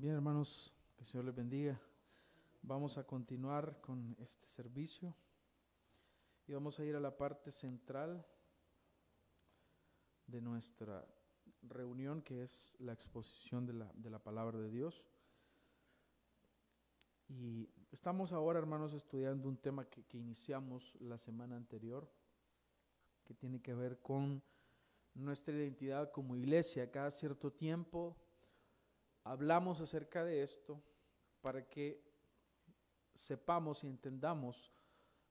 Bien, hermanos, que el Señor les bendiga. Vamos a continuar con este servicio y vamos a ir a la parte central de nuestra reunión, que es la exposición de la, de la palabra de Dios. Y estamos ahora, hermanos, estudiando un tema que, que iniciamos la semana anterior, que tiene que ver con nuestra identidad como iglesia. Cada cierto tiempo hablamos acerca de esto para que sepamos y entendamos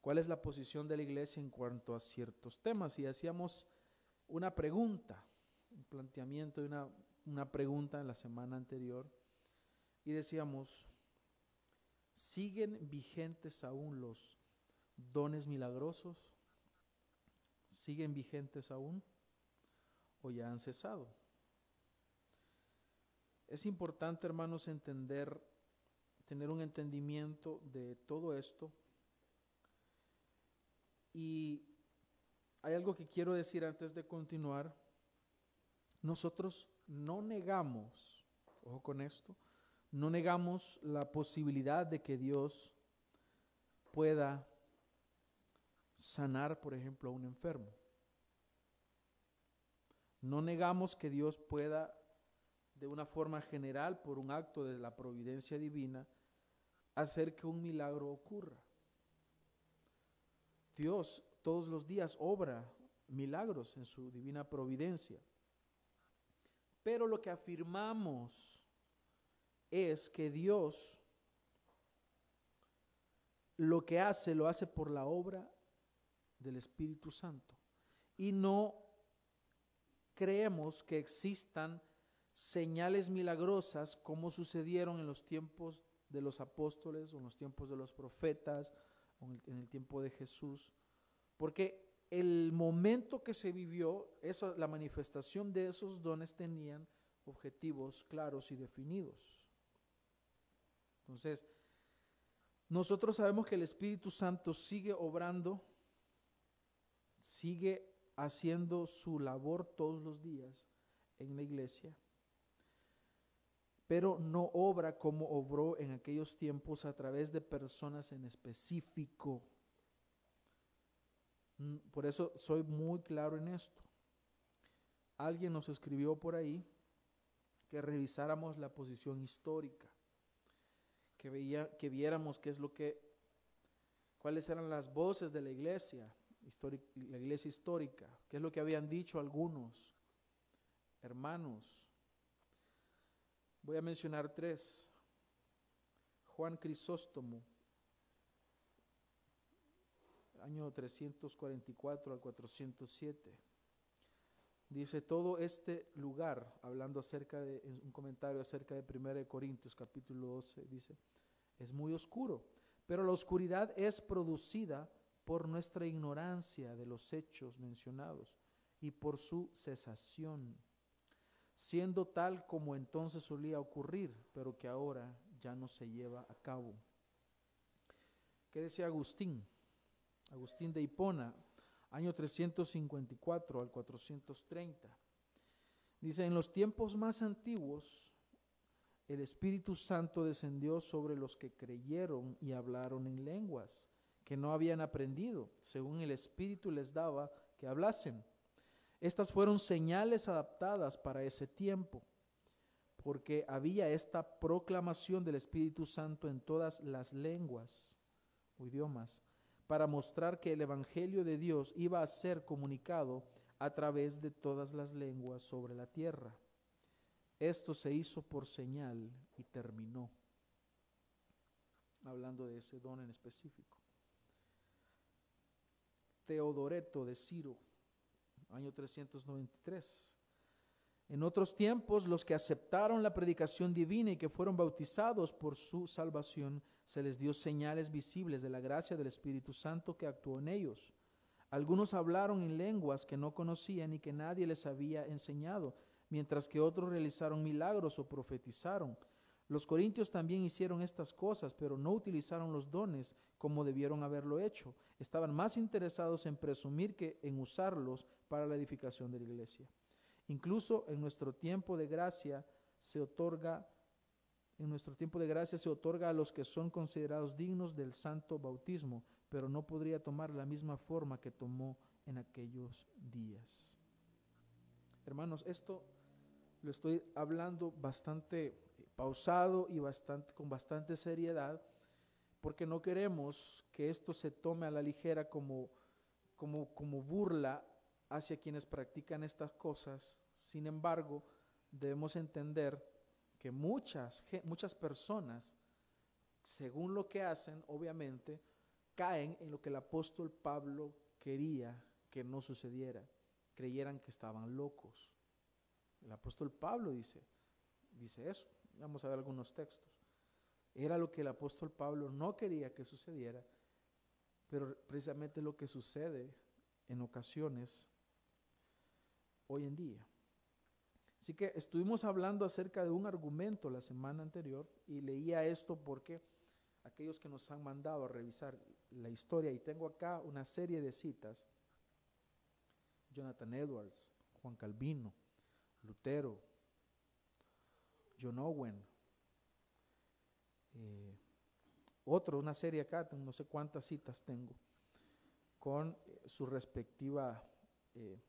cuál es la posición de la iglesia en cuanto a ciertos temas. Y hacíamos una pregunta, un planteamiento de una, una pregunta en la semana anterior, y decíamos, ¿siguen vigentes aún los dones milagrosos? ¿Siguen vigentes aún o ya han cesado? Es importante, hermanos, entender, tener un entendimiento de todo esto. Y hay algo que quiero decir antes de continuar. Nosotros no negamos, ojo con esto, no negamos la posibilidad de que Dios pueda sanar, por ejemplo, a un enfermo. No negamos que Dios pueda de una forma general, por un acto de la providencia divina, hacer que un milagro ocurra. Dios todos los días obra milagros en su divina providencia. Pero lo que afirmamos es que Dios lo que hace lo hace por la obra del Espíritu Santo. Y no creemos que existan señales milagrosas como sucedieron en los tiempos de los apóstoles o en los tiempos de los profetas o en el, tiempo de Jesús, porque el momento que se vivió, eso, la manifestación de esos dones tenían objetivos claros y definidos. Entonces, nosotros sabemos que el Espíritu Santo sigue obrando, sigue haciendo su labor todos los días en la iglesia pero no obra como obró en aquellos tiempos a través de personas en específico. Mm, por eso soy muy claro en esto. Alguien nos escribió por ahí que revisáramos la posición histórica, que, veía, que viéramos qué es lo que, cuáles eran las voces de la iglesia, la iglesia histórica, qué es lo que habían dicho algunos hermanos Voy a mencionar tres. Juan Crisóstomo, año 344 al 407. Dice, todo este lugar, hablando acerca de, un comentario acerca de 1 Corintios capítulo 12, dice, es muy oscuro, pero la oscuridad es producida por nuestra ignorancia de los hechos mencionados y por su cesación siendo tal como entonces solía ocurrir, pero que ahora ya no se lleva a cabo. ¿Qué decía Agustín? Agustín de Hipona, año 354 al 430. Dice, en los tiempos más antiguos, el Espíritu Santo descendió sobre los que creyeron y hablaron en lenguas que no habían aprendido, según el Espíritu les daba que hablasen. Estas fueron señales adaptadas para ese tiempo, porque había esta proclamación del Espíritu Santo en todas las lenguas o idiomas, para mostrar que el Evangelio de Dios iba a ser comunicado a través de todas las lenguas sobre la tierra. Esto se hizo por señal y terminó. Hablando de ese don en específico. Teodoreto de Ciro año 393. En otros tiempos, los que aceptaron la predicación divina y que fueron bautizados por su salvación, se les dio señales visibles de la gracia del Espíritu Santo que actuó en ellos. Algunos hablaron en lenguas que no conocían y que nadie les había enseñado, mientras que otros realizaron milagros o profetizaron. Los corintios también hicieron estas cosas, pero no utilizaron los dones como debieron haberlo hecho. Estaban más interesados en presumir que en usarlos para la edificación de la iglesia. Incluso en nuestro tiempo de gracia se otorga en nuestro tiempo de gracia se otorga a los que son considerados dignos del santo bautismo, pero no podría tomar la misma forma que tomó en aquellos días. Hermanos, esto lo estoy hablando bastante pausado y con bastante seriedad, porque no queremos que esto se tome a la ligera como, burla hacia quienes practican estas cosas. Sin embargo, debemos entender que muchas, muchas personas, según lo que hacen, obviamente, caen en lo que el apóstol Pablo quería que no sucediera. Creyeran que estaban locos. El apóstol Pablo dice, dice eso. Vamos a ver algunos textos. Era lo que el apóstol Pablo no quería que sucediera, pero precisamente lo que sucede en ocasiones hoy en día. Así que estuvimos hablando acerca de un argumento la semana anterior y leía esto porque aquellos que nos han mandado a revisar la historia, y tengo acá una serie de citas, Jonathan Edwards, Juan Calvino, Lutero, John Owen, eh, otro, una serie acá, no sé cuántas citas tengo, con eh, su respectiva eh,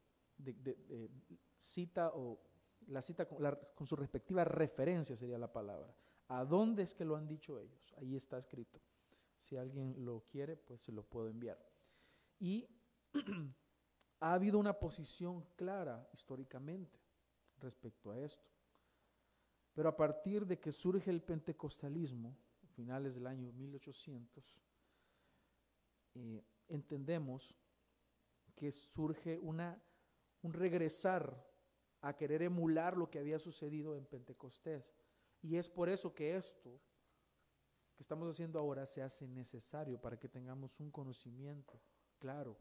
cita o la cita con, con su respectiva referencia sería la palabra. ¿A dónde es que lo han dicho ellos? Ahí está escrito. Si alguien lo quiere, pues se lo puedo enviar. Y ha habido una posición clara históricamente respecto a esto. Pero a partir de que surge el pentecostalismo, finales del año 1800, eh, entendemos que surge una, un regresar a querer emular lo que había sucedido en Pentecostés. Y es por eso que esto que estamos haciendo ahora se hace necesario para que tengamos un conocimiento claro.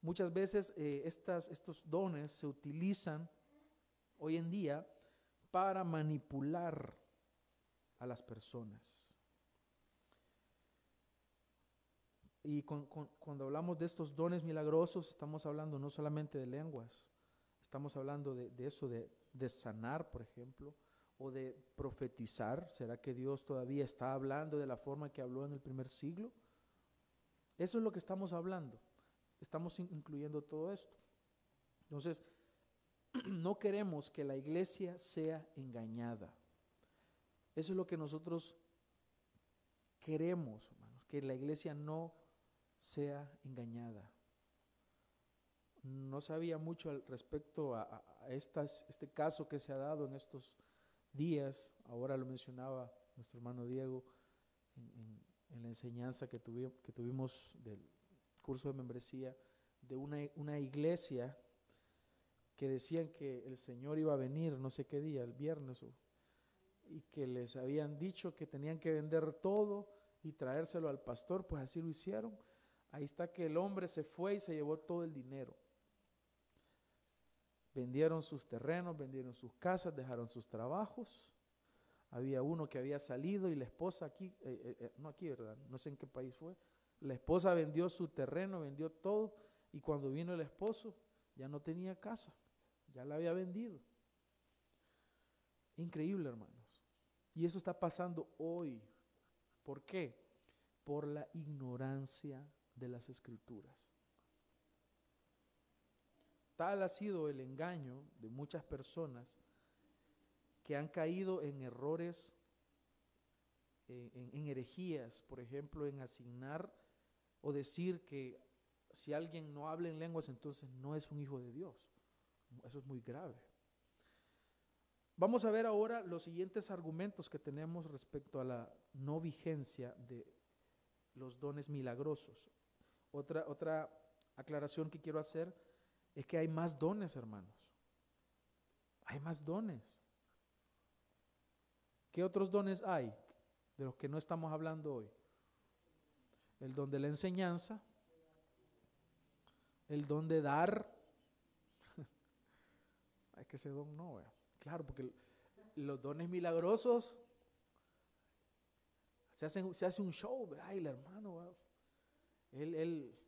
Muchas veces eh, estas, estos dones se utilizan hoy en día para manipular a las personas. Y cuando hablamos de estos dones milagrosos, estamos hablando no solamente de lenguas, Estamos hablando de, eso, de, sanar, por ejemplo, o de profetizar. ¿Será que Dios todavía está hablando de la forma que habló en el primer siglo? Eso es lo que estamos hablando. Estamos incluyendo todo esto. Entonces, no queremos que la iglesia sea engañada. Eso es lo que nosotros queremos, hermanos, que la iglesia no sea engañada no sabía mucho al respecto a, este caso que se ha dado en estos días. Ahora lo mencionaba nuestro hermano Diego en, la enseñanza que, tuvimos del curso de membresía de una iglesia que decían que el Señor iba a venir no sé qué día, el viernes, y que les habían dicho que tenían que vender todo y traérselo al pastor, pues así lo hicieron. Ahí está que el hombre se fue y se llevó todo el dinero. Vendieron sus terrenos, vendieron sus casas, dejaron sus trabajos. Había uno que había salido y la esposa aquí, eh, eh, eh, no aquí, ¿verdad? No sé en qué país fue. La esposa vendió su terreno, vendió todo y cuando vino el esposo ya no tenía casa, ya la había vendido. Increíble, hermanos. Y eso está pasando hoy. ¿Por qué? Por la ignorancia de las escrituras. Tal ha sido el engaño de muchas personas que han caído en errores, en, herejías, por ejemplo, en asignar o decir que si alguien no habla en lenguas, entonces no es un hijo de Dios. Eso es muy grave. Vamos a ver ahora los siguientes argumentos que tenemos respecto a la no vigencia de los dones milagrosos. Otra, otra aclaración que quiero hacer es que hay más dones, hermanos. Hay más dones. ¿Qué otros dones hay de los que no estamos hablando hoy? El don de la enseñanza, el don de dar. Que ese don no, claro, porque los dones milagrosos se, hacen, se hace un show, ay, el hermano, él, él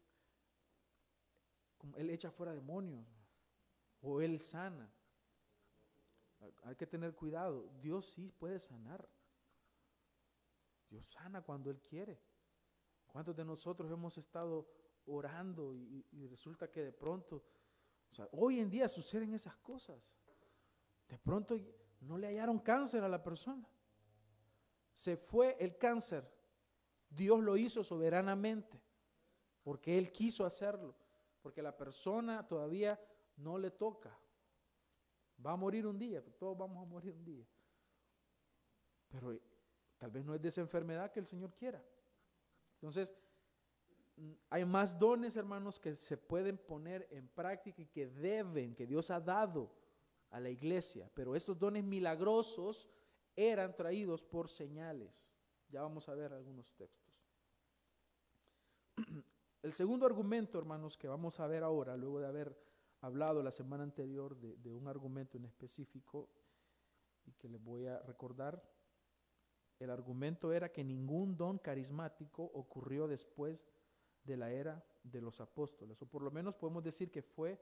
él echa fuera demonios o Él sana. Hay que tener cuidado. Dios sí puede sanar. Dios sana cuando Él quiere. ¿Cuántos de nosotros hemos estado orando y, resulta que de pronto, o sea, hoy en día suceden esas cosas. De pronto no le hallaron cáncer a la persona. Se fue el cáncer. Dios lo hizo soberanamente porque Él quiso hacerlo. Porque la persona todavía no le toca. Va a morir un día, todos vamos a morir un día. Pero tal vez no es de esa enfermedad que el Señor quiera. Entonces, hay más dones, hermanos, que se pueden poner en práctica y que deben, que Dios ha dado a la iglesia. Pero estos dones milagrosos eran traídos por señales. Ya vamos a ver algunos textos. El segundo argumento, hermanos, que vamos a ver ahora, luego de haber hablado la semana anterior de, un argumento en específico y que les voy a recordar. El argumento era que ningún don carismático ocurrió después de la era de los apóstoles, o por lo menos podemos decir que fue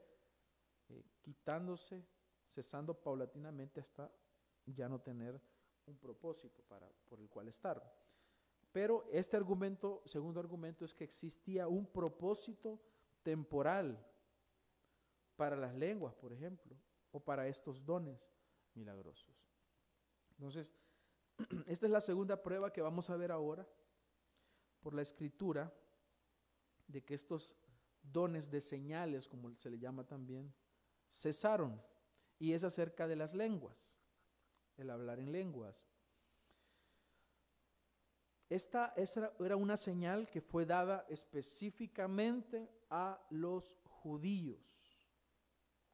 eh, quitándose, cesando paulatinamente hasta ya no tener un propósito para, por el cual estar. Pero este argumento, segundo argumento, es que existía un propósito temporal para las lenguas, por ejemplo, o para estos dones milagrosos. Entonces, esta es la segunda prueba que vamos a ver ahora por la escritura de que estos dones de señales, como se le llama también, cesaron. Y es acerca de las lenguas, el hablar en lenguas. Esta, era una señal que fue dada específicamente a los judíos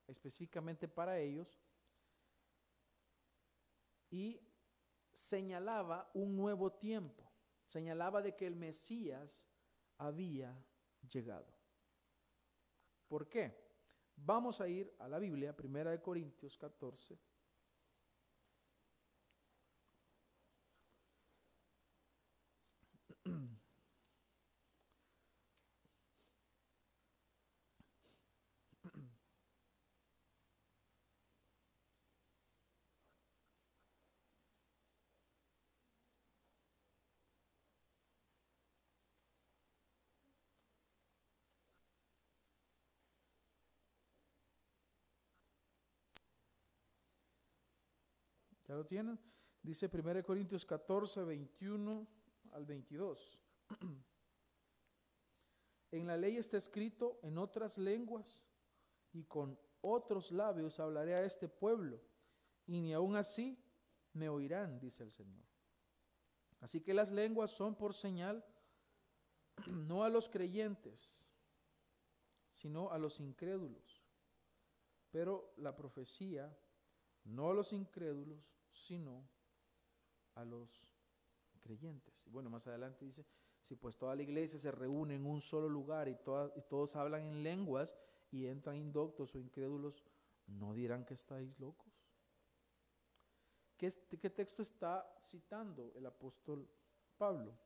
específicamente para ellos, y señalaba un nuevo tiempo, señalaba de que el Mesías había llegado. ¿Por qué? Vamos a ir a la Biblia, Primera de Corintios 14. ¿Ya lo tienen? Dice 1 Corintios 14, 21 al 22. En la ley está escrito en otras lenguas y con otros labios hablaré a este pueblo y ni aun así me oirán, dice el Señor. Así que las lenguas son por señal no a los creyentes, sino a los incrédulos. Pero la profecía no a los incrédulos, sino a los creyentes. Y bueno, más adelante dice, si pues toda la iglesia se reúne en un solo lugar y, todos hablan en lenguas y entran indoctos o incrédulos, ¿no dirán que estáis locos? ¿Qué, ¿Qué, texto está citando el apóstol Pablo?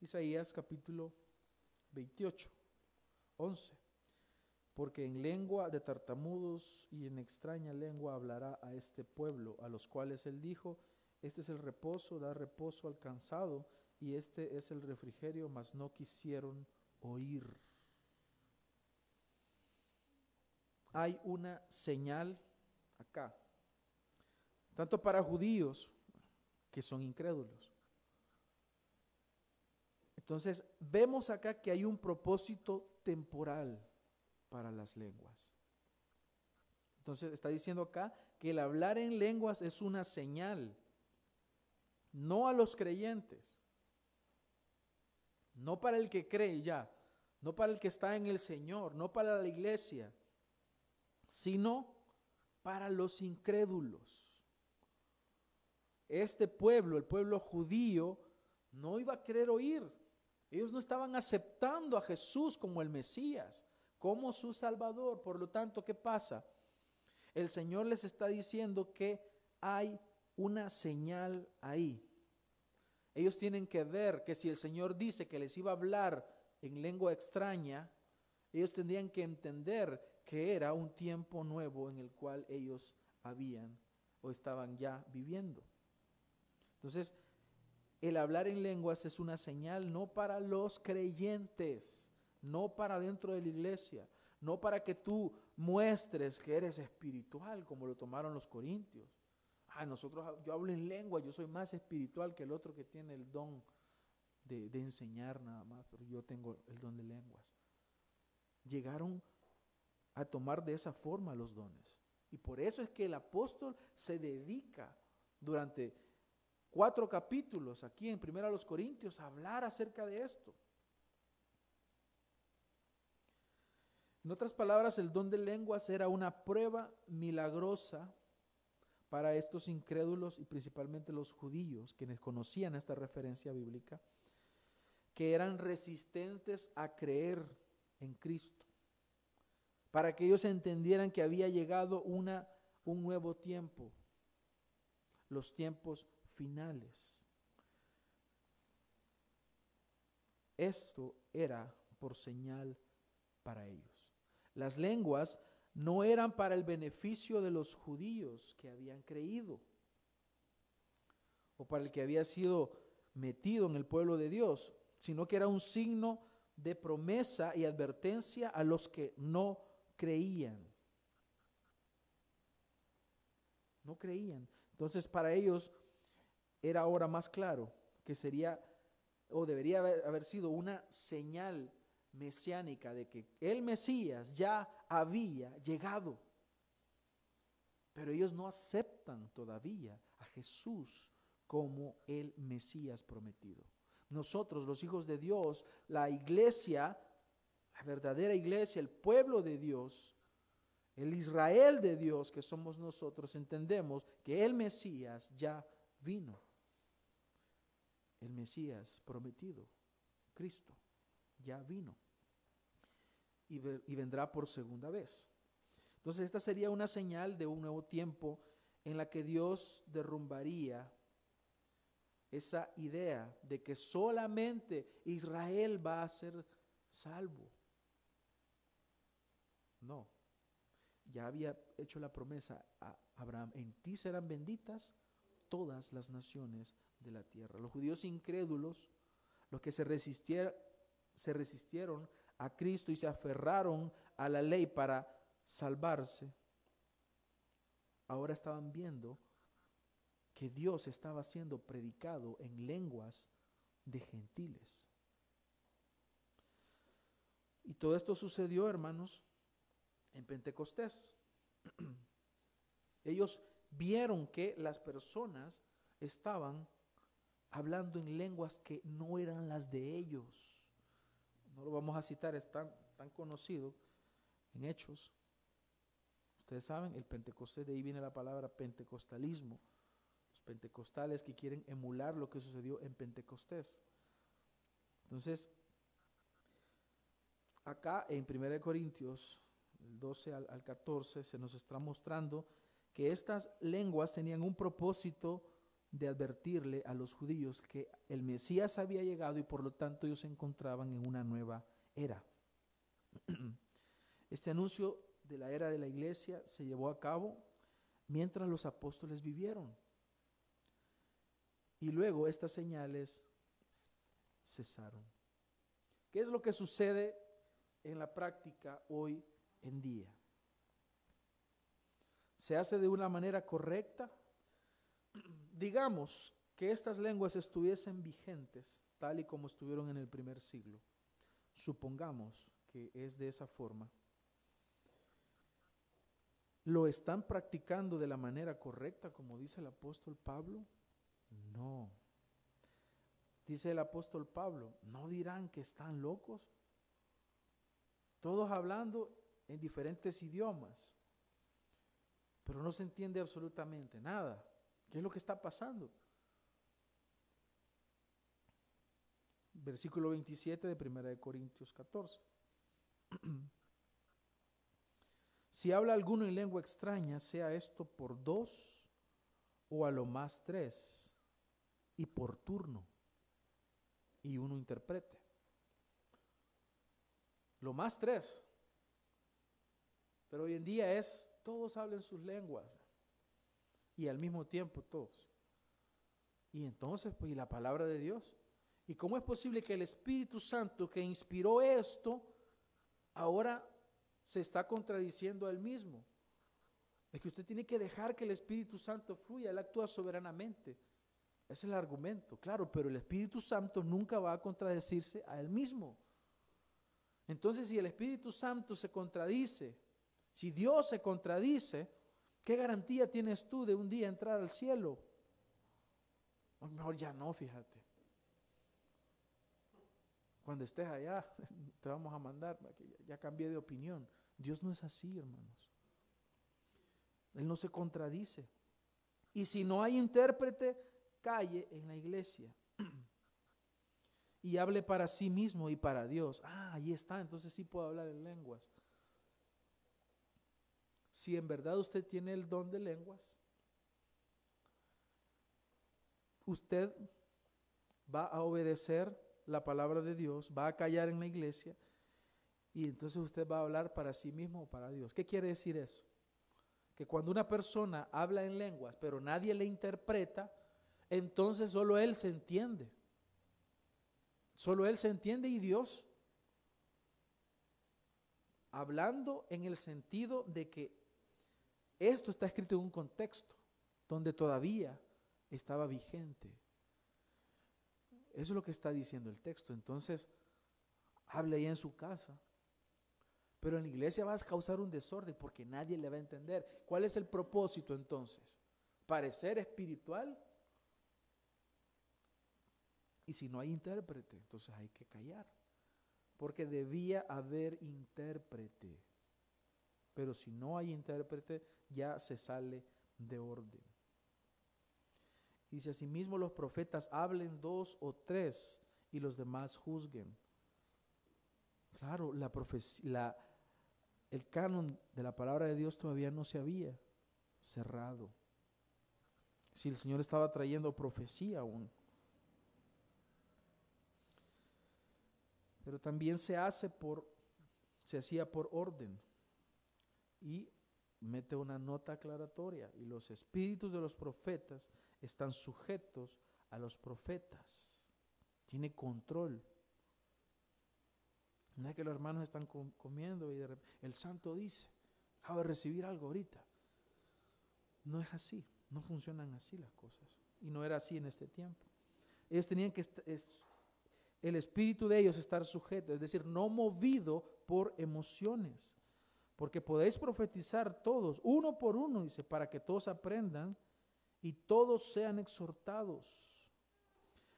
Isaías capítulo 28, 11 porque en lengua de tartamudos y en extraña lengua hablará a este pueblo, a los cuales él dijo, este es el reposo, da reposo al cansado, y este es el refrigerio, mas no quisieron oír. Hay una señal acá, tanto para judíos que son incrédulos. Entonces, vemos acá que hay un propósito temporal para las lenguas. Entonces está diciendo acá que el hablar en lenguas es una señal, no a los creyentes, no para el que cree ya, no para el que está en el Señor, no para la iglesia, sino para los incrédulos. Este pueblo, el pueblo judío, no iba a querer oír. Ellos no estaban aceptando a Jesús como el Mesías como su Salvador. Por lo tanto, ¿qué pasa? El Señor les está diciendo que hay una señal ahí. Ellos tienen que ver que si el Señor dice que les iba a hablar en lengua extraña, ellos tendrían que entender que era un tiempo nuevo en el cual ellos habían o estaban ya viviendo. Entonces, el hablar en lenguas es una señal no para los creyentes, no para dentro de la iglesia, no para que tú muestres que eres espiritual, como lo tomaron los corintios. Ah, nosotros, yo hablo en lengua, yo soy más espiritual que el otro que tiene el don de, enseñar nada más, pero yo tengo el don de lenguas. Llegaron a tomar de esa forma los dones. Y por eso es que el apóstol se dedica durante cuatro capítulos aquí en Primera los Corintios a hablar acerca de esto. En otras palabras, el don de lenguas era una prueba milagrosa para estos incrédulos y principalmente los judíos, quienes conocían esta referencia bíblica, que eran resistentes a creer en Cristo, para que ellos entendieran que había llegado una, un nuevo tiempo, los tiempos finales. Esto era por señal para ellos. Las lenguas no eran para el beneficio de los judíos que habían creído o para el que había sido metido en el pueblo de Dios, sino que era un signo de promesa y advertencia a los que no creían. No creían. Entonces para ellos era ahora más claro que sería o debería haber, sido una señal mesiánica de que el Mesías ya había llegado. Pero ellos no aceptan todavía a Jesús como el Mesías prometido. Nosotros, los hijos de Dios, la iglesia, la verdadera iglesia, el pueblo de Dios, el Israel de Dios que somos nosotros, entendemos que el Mesías ya vino. El Mesías prometido, Cristo, ya vino y, vendrá por segunda vez. Entonces esta sería una señal de un nuevo tiempo en la que Dios derrumbaría esa idea de que solamente Israel va a ser salvo. No, ya había hecho la promesa a Abraham, en ti serán benditas todas las naciones de la tierra. Los judíos incrédulos, los que se resistieron, se resistieron a Cristo y se aferraron a la ley para salvarse, ahora estaban viendo que Dios estaba siendo predicado en lenguas de gentiles. Y todo esto sucedió, hermanos, en Pentecostés. Ellos vieron que las personas estaban hablando en lenguas que no eran las de ellos no lo vamos a citar, es tan, tan conocido en Hechos. Ustedes saben, el Pentecostés, de ahí viene la palabra pentecostalismo. Los pentecostales que quieren emular lo que sucedió en Pentecostés. Entonces, acá en 1 Corintios, el 12 al, al 14, se nos está mostrando que estas lenguas tenían un propósito de advertirle a los judíos que el Mesías había llegado y por lo tanto ellos se encontraban en una nueva era. Este anuncio de la era de la iglesia se llevó a cabo mientras los apóstoles vivieron. Y luego estas señales cesaron. ¿Qué es lo que sucede en la práctica hoy en día? ¿Se hace de una manera correcta? digamos que estas lenguas estuviesen vigentes tal y como estuvieron en el primer siglo, supongamos que es de esa forma, ¿lo están practicando de la manera correcta como dice el apóstol Pablo? No. Dice el apóstol Pablo, ¿no dirán que están locos? Todos hablando en diferentes idiomas, pero no se entiende absolutamente nada. ¿Qué es lo que está pasando? Versículo 27 de 1 Corintios 14. si habla alguno en lengua extraña, sea esto por dos o a lo más tres, y por turno, y uno interprete. Lo más tres. Pero hoy en día es, todos hablan sus lenguas. Y al mismo tiempo todos. Y entonces, pues, ¿y la palabra de Dios? ¿Y cómo es posible que el Espíritu Santo que inspiró esto, ahora se está contradiciendo a él mismo? Es que usted tiene que dejar que el Espíritu Santo fluya, él actúa soberanamente. Ese es el argumento, claro, pero el Espíritu Santo nunca va a contradecirse a él mismo. Entonces, si el Espíritu Santo se contradice, si Dios se contradice, ¿qué garantía tienes tú de un día entrar al cielo? O mejor ya no, fíjate. Cuando estés allá, te vamos a mandar, ya cambié de opinión. Dios no es así, hermanos. Él no se contradice. Y si no hay intérprete, calle en la iglesia. y hable para sí mismo y para Dios. Ah, ahí está, entonces sí puedo hablar en lenguas. Si en verdad usted tiene el don de lenguas, usted va a obedecer la palabra de Dios, va a callar en la iglesia y entonces usted va a hablar para sí mismo o para Dios. ¿Qué quiere decir eso? que cuando una persona habla en lenguas, pero nadie le interpreta, entonces solo él se entiende. Solo él se entiende y Dios. Hablando en el sentido de que esto está escrito en un contexto donde todavía estaba vigente. Eso es lo que está diciendo el texto. Entonces, hable ahí en su casa pero en la iglesia vas a causar un desorden porque nadie le va a entender. ¿Cuál es el propósito entonces? Parecer espiritual. Y si no hay intérprete, entonces hay que callar. Porque debía haber intérprete. Pero si no hay intérprete, ya se sale de orden. Dice asimismo los profetas hablen dos o tres y los demás juzguen. Claro, la, la, el canon de la palabra de Dios todavía no se había cerrado. Si el Señor estaba trayendo profecía aún. Pero también se hace por, se hacía por orden. Y mete una nota aclaratoria. Y los espíritus de los profetas están sujetos a los profetas. Tiene control. No es que los hermanos están comiendo y el santo dice, acabo de recibir algo ahorita. No es así, no funcionan así las cosas. Y no era así en este tiempo. Ellos tenían que, es, el espíritu de ellos estar sujeto, es decir, no movido por emociones. Porque podéis profetizar todos, uno por uno, dice, para que todos aprendan y todos sean exhortados.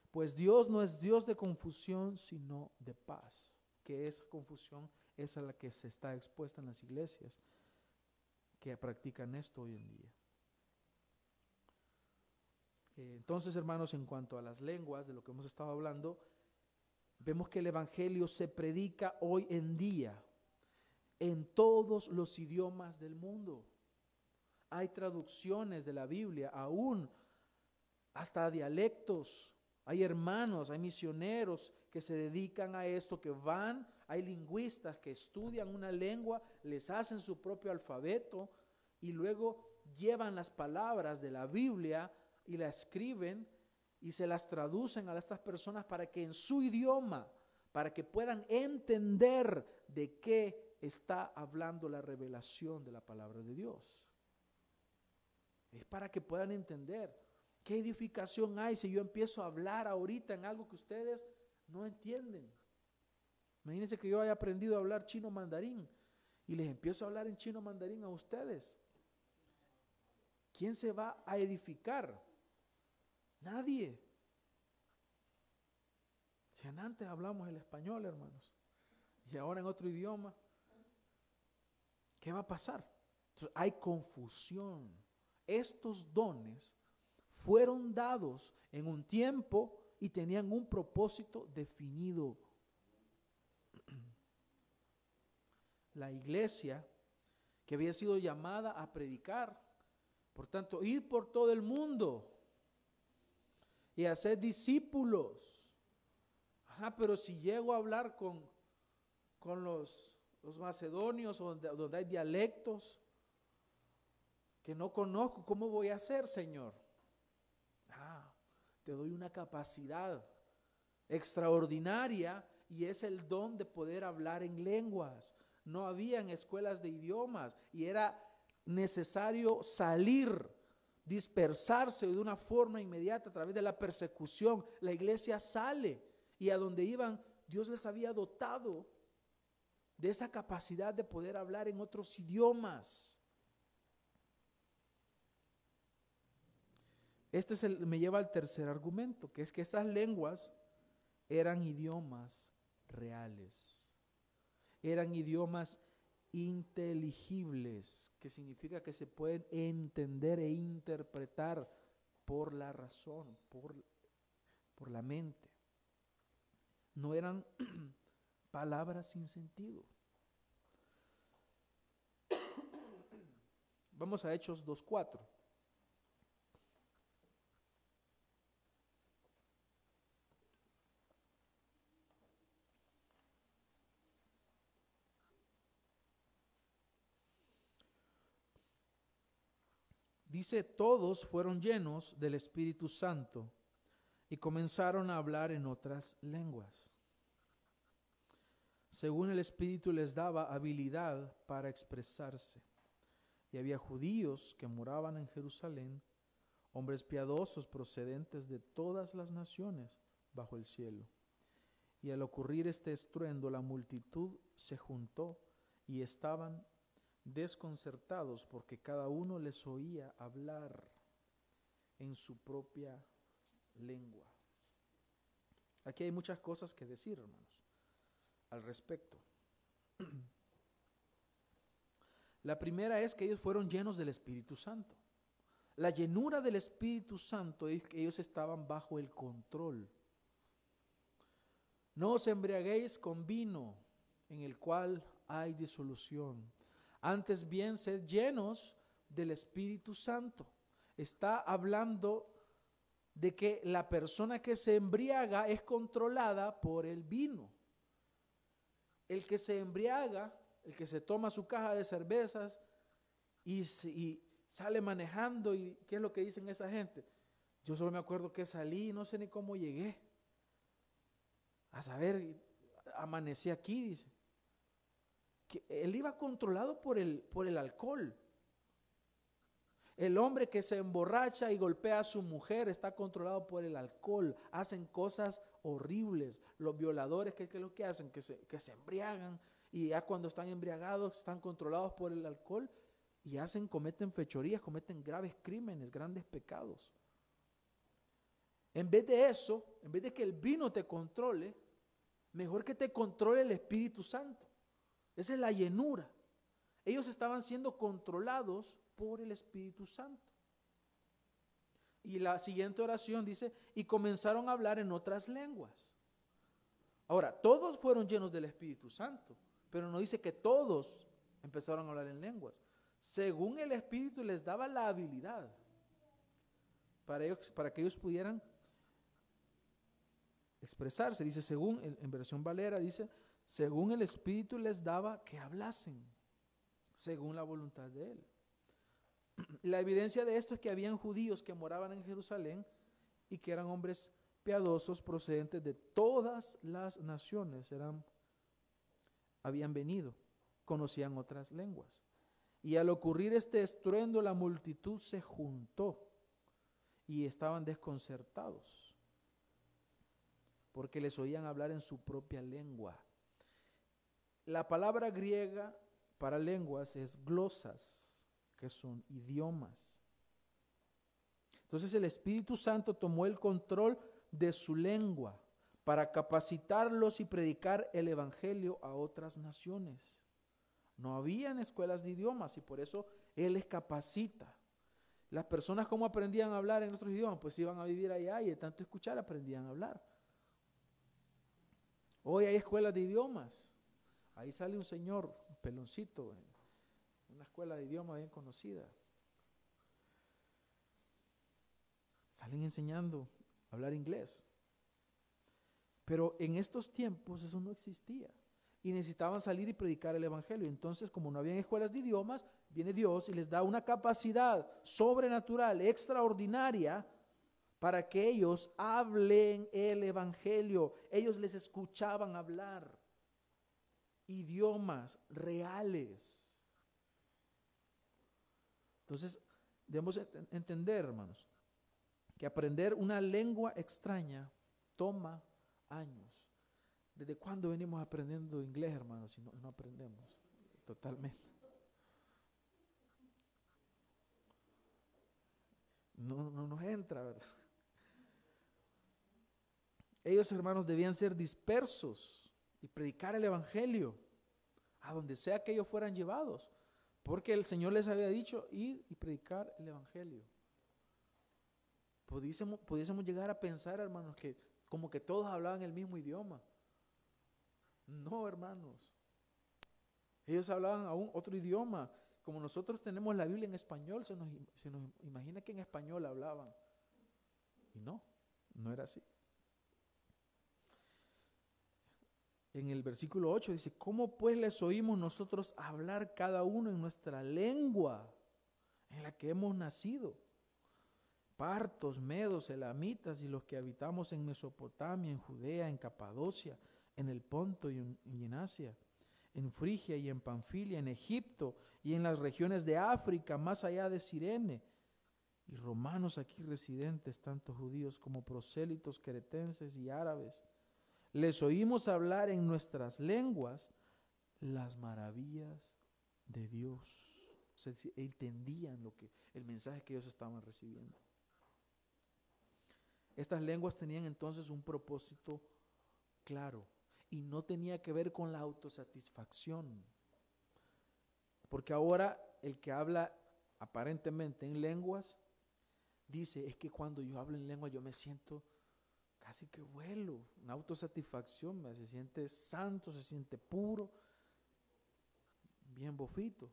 Pues Dios no es Dios de confusión, sino de paz que esa confusión es a la que se está expuesta en las iglesias que practican esto hoy en día. Eh, entonces, hermanos, en cuanto a las lenguas, de lo que hemos estado hablando, vemos que el Evangelio se predica hoy en día en todos los idiomas del mundo. Hay traducciones de la Biblia, aún hasta dialectos. Hay hermanos, hay misioneros que se dedican a esto, que van, hay lingüistas que estudian una lengua, les hacen su propio alfabeto y luego llevan las palabras de la Biblia y la escriben y se las traducen a estas personas para que en su idioma, para que puedan entender de qué está hablando la revelación de la palabra de Dios. Es para que puedan entender qué edificación hay si yo empiezo a hablar ahorita en algo que ustedes no entienden. Imagínense que yo haya aprendido a hablar chino mandarín y les empiezo a hablar en chino mandarín a ustedes. ¿Quién se va a edificar? Nadie. Si antes hablamos el español, hermanos, y ahora en otro idioma, ¿qué va a pasar? Entonces, hay confusión. Estos dones fueron dados en un tiempo y tenían un propósito definido. La iglesia que había sido llamada a predicar, por tanto, ir por todo el mundo y hacer discípulos. Ajá, pero si llego a hablar con, con los, los macedonios donde, donde hay dialectos, que no conozco, ¿cómo voy a hacer, Señor? Ah, te doy una capacidad extraordinaria y es el don de poder hablar en lenguas. No habían escuelas de idiomas y era necesario salir, dispersarse de una forma inmediata a través de la persecución. La iglesia sale y a donde iban, Dios les había dotado de esa capacidad de poder hablar en otros idiomas. Este es el, me lleva al tercer argumento, que es que estas lenguas eran idiomas reales. Eran idiomas inteligibles, que significa que se pueden entender e interpretar por la razón, por, por la mente. No eran palabras sin sentido. Vamos a Hechos 2.4. Dice, todos fueron llenos del Espíritu Santo y comenzaron a hablar en otras lenguas. Según el Espíritu les daba habilidad para expresarse. Y había judíos que moraban en Jerusalén, hombres piadosos procedentes de todas las naciones bajo el cielo. Y al ocurrir este estruendo, la multitud se juntó y estaban desconcertados porque cada uno les oía hablar en su propia lengua. Aquí hay muchas cosas que decir, hermanos, al respecto. La primera es que ellos fueron llenos del Espíritu Santo. La llenura del Espíritu Santo es que ellos estaban bajo el control. No os embriaguéis con vino en el cual hay disolución. Antes bien, sed llenos del Espíritu Santo. Está hablando de que la persona que se embriaga es controlada por el vino. El que se embriaga, el que se toma su caja de cervezas y, sale manejando, y ¿qué es lo que dicen esa gente? Yo solo me acuerdo que salí, no sé ni cómo llegué. A saber, amanecí aquí, dice. Él iba controlado por el, por el alcohol. El hombre que se emborracha y golpea a su mujer está controlado por el alcohol. Hacen cosas horribles. Los violadores, ¿qué, es lo que hacen? Que se, que se embriagan y ya cuando están embriagados están controlados por el alcohol y hacen, cometen fechorías, cometen graves crímenes, grandes pecados. En vez de eso, en vez de que el vino te controle, mejor que te controle el Espíritu Santo. Esa es la llenura. Ellos estaban siendo controlados por el Espíritu Santo. Y la siguiente oración dice, y comenzaron a hablar en otras lenguas. Ahora, todos fueron llenos del Espíritu Santo, pero no dice que todos empezaron a hablar en lenguas. Según el Espíritu les daba la habilidad para, ellos, para que ellos pudieran expresarse. Dice, según, en versión Valera, dice, según el Espíritu les daba que hablasen, según la voluntad de Él. La evidencia de esto es que habían judíos que moraban en Jerusalén y que eran hombres piadosos procedentes de todas las naciones, eran, habían venido, conocían otras lenguas. Y al ocurrir este estruendo, la multitud se juntó y estaban desconcertados, porque les oían hablar en su propia lengua. La palabra griega para lenguas es glosas que son idiomas. Entonces el Espíritu Santo tomó el control de su lengua para capacitarlos y predicar el Evangelio a otras naciones. No habían escuelas de idiomas y por eso Él les capacita. Las personas cómo aprendían a hablar en otros idiomas, pues iban a vivir allá y de tanto escuchar aprendían a hablar. Hoy hay escuelas de idiomas. Ahí sale un señor, un peloncito, una escuela de idioma bien conocida. Salen enseñando a hablar inglés. Pero en estos tiempos eso no existía. y necesitaban salir y predicar el Evangelio. Entonces, como no habían escuelas de idiomas, viene Dios y les da una capacidad sobrenatural, extraordinaria, para que ellos hablen el Evangelio. Ellos les escuchaban hablar idiomas reales. Entonces, debemos entender, hermanos, que aprender una lengua extraña toma años. ¿Desde cuándo venimos aprendiendo inglés, hermanos, si no, no aprendemos? Totalmente. No, no nos entra, ¿verdad? Ellos, hermanos, debían ser dispersos y predicar el Evangelio a donde sea que ellos fueran llevados, porque el Señor les había dicho ir y predicar el Evangelio. Pudiésemos, pudiésemos llegar a pensar, hermanos, que como que todos hablaban el mismo idioma. No, hermanos. Ellos hablaban aún otro idioma. Como nosotros tenemos la Biblia en español, se se nos imagina que en español hablaban. Y no, no era así. En el versículo 8 dice, ¿cómo pues les oímos nosotros hablar cada uno en nuestra lengua en la que hemos nacido? Partos, medos, elamitas y los que habitamos en Mesopotamia, en Judea, en Capadocia, en el Ponto y en, Asia, en Frigia y en Panfilia, en Egipto y en las regiones de África, más allá de Sirene, y romanos aquí residentes, tanto judíos como prosélitos, cretenses y árabes les oímos hablar en nuestras lenguas las maravillas de Dios. Entendían lo que, el mensaje que ellos estaban recibiendo. Estas lenguas tenían entonces un propósito claro y no tenía que ver con la autosatisfacción. Porque ahora el que habla aparentemente en lenguas dice, es que cuando yo hablo en lengua yo me siento casi que vuelo, una autosatisfacción, se siente santo, se siente puro, bien bofito.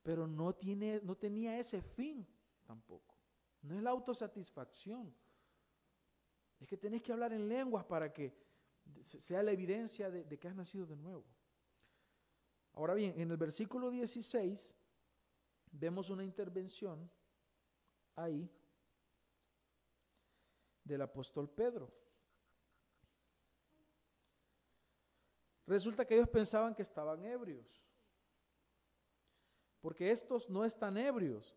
Pero no, tiene, no tenía ese fin tampoco. No es la autosatisfacción. Es que tenés que hablar en lenguas para que sea la evidencia de, de que has nacido de nuevo. Ahora bien, en el versículo 16 vemos una intervención ahí del apóstol Pedro. Resulta que ellos pensaban que estaban ebrios, porque estos no están ebrios.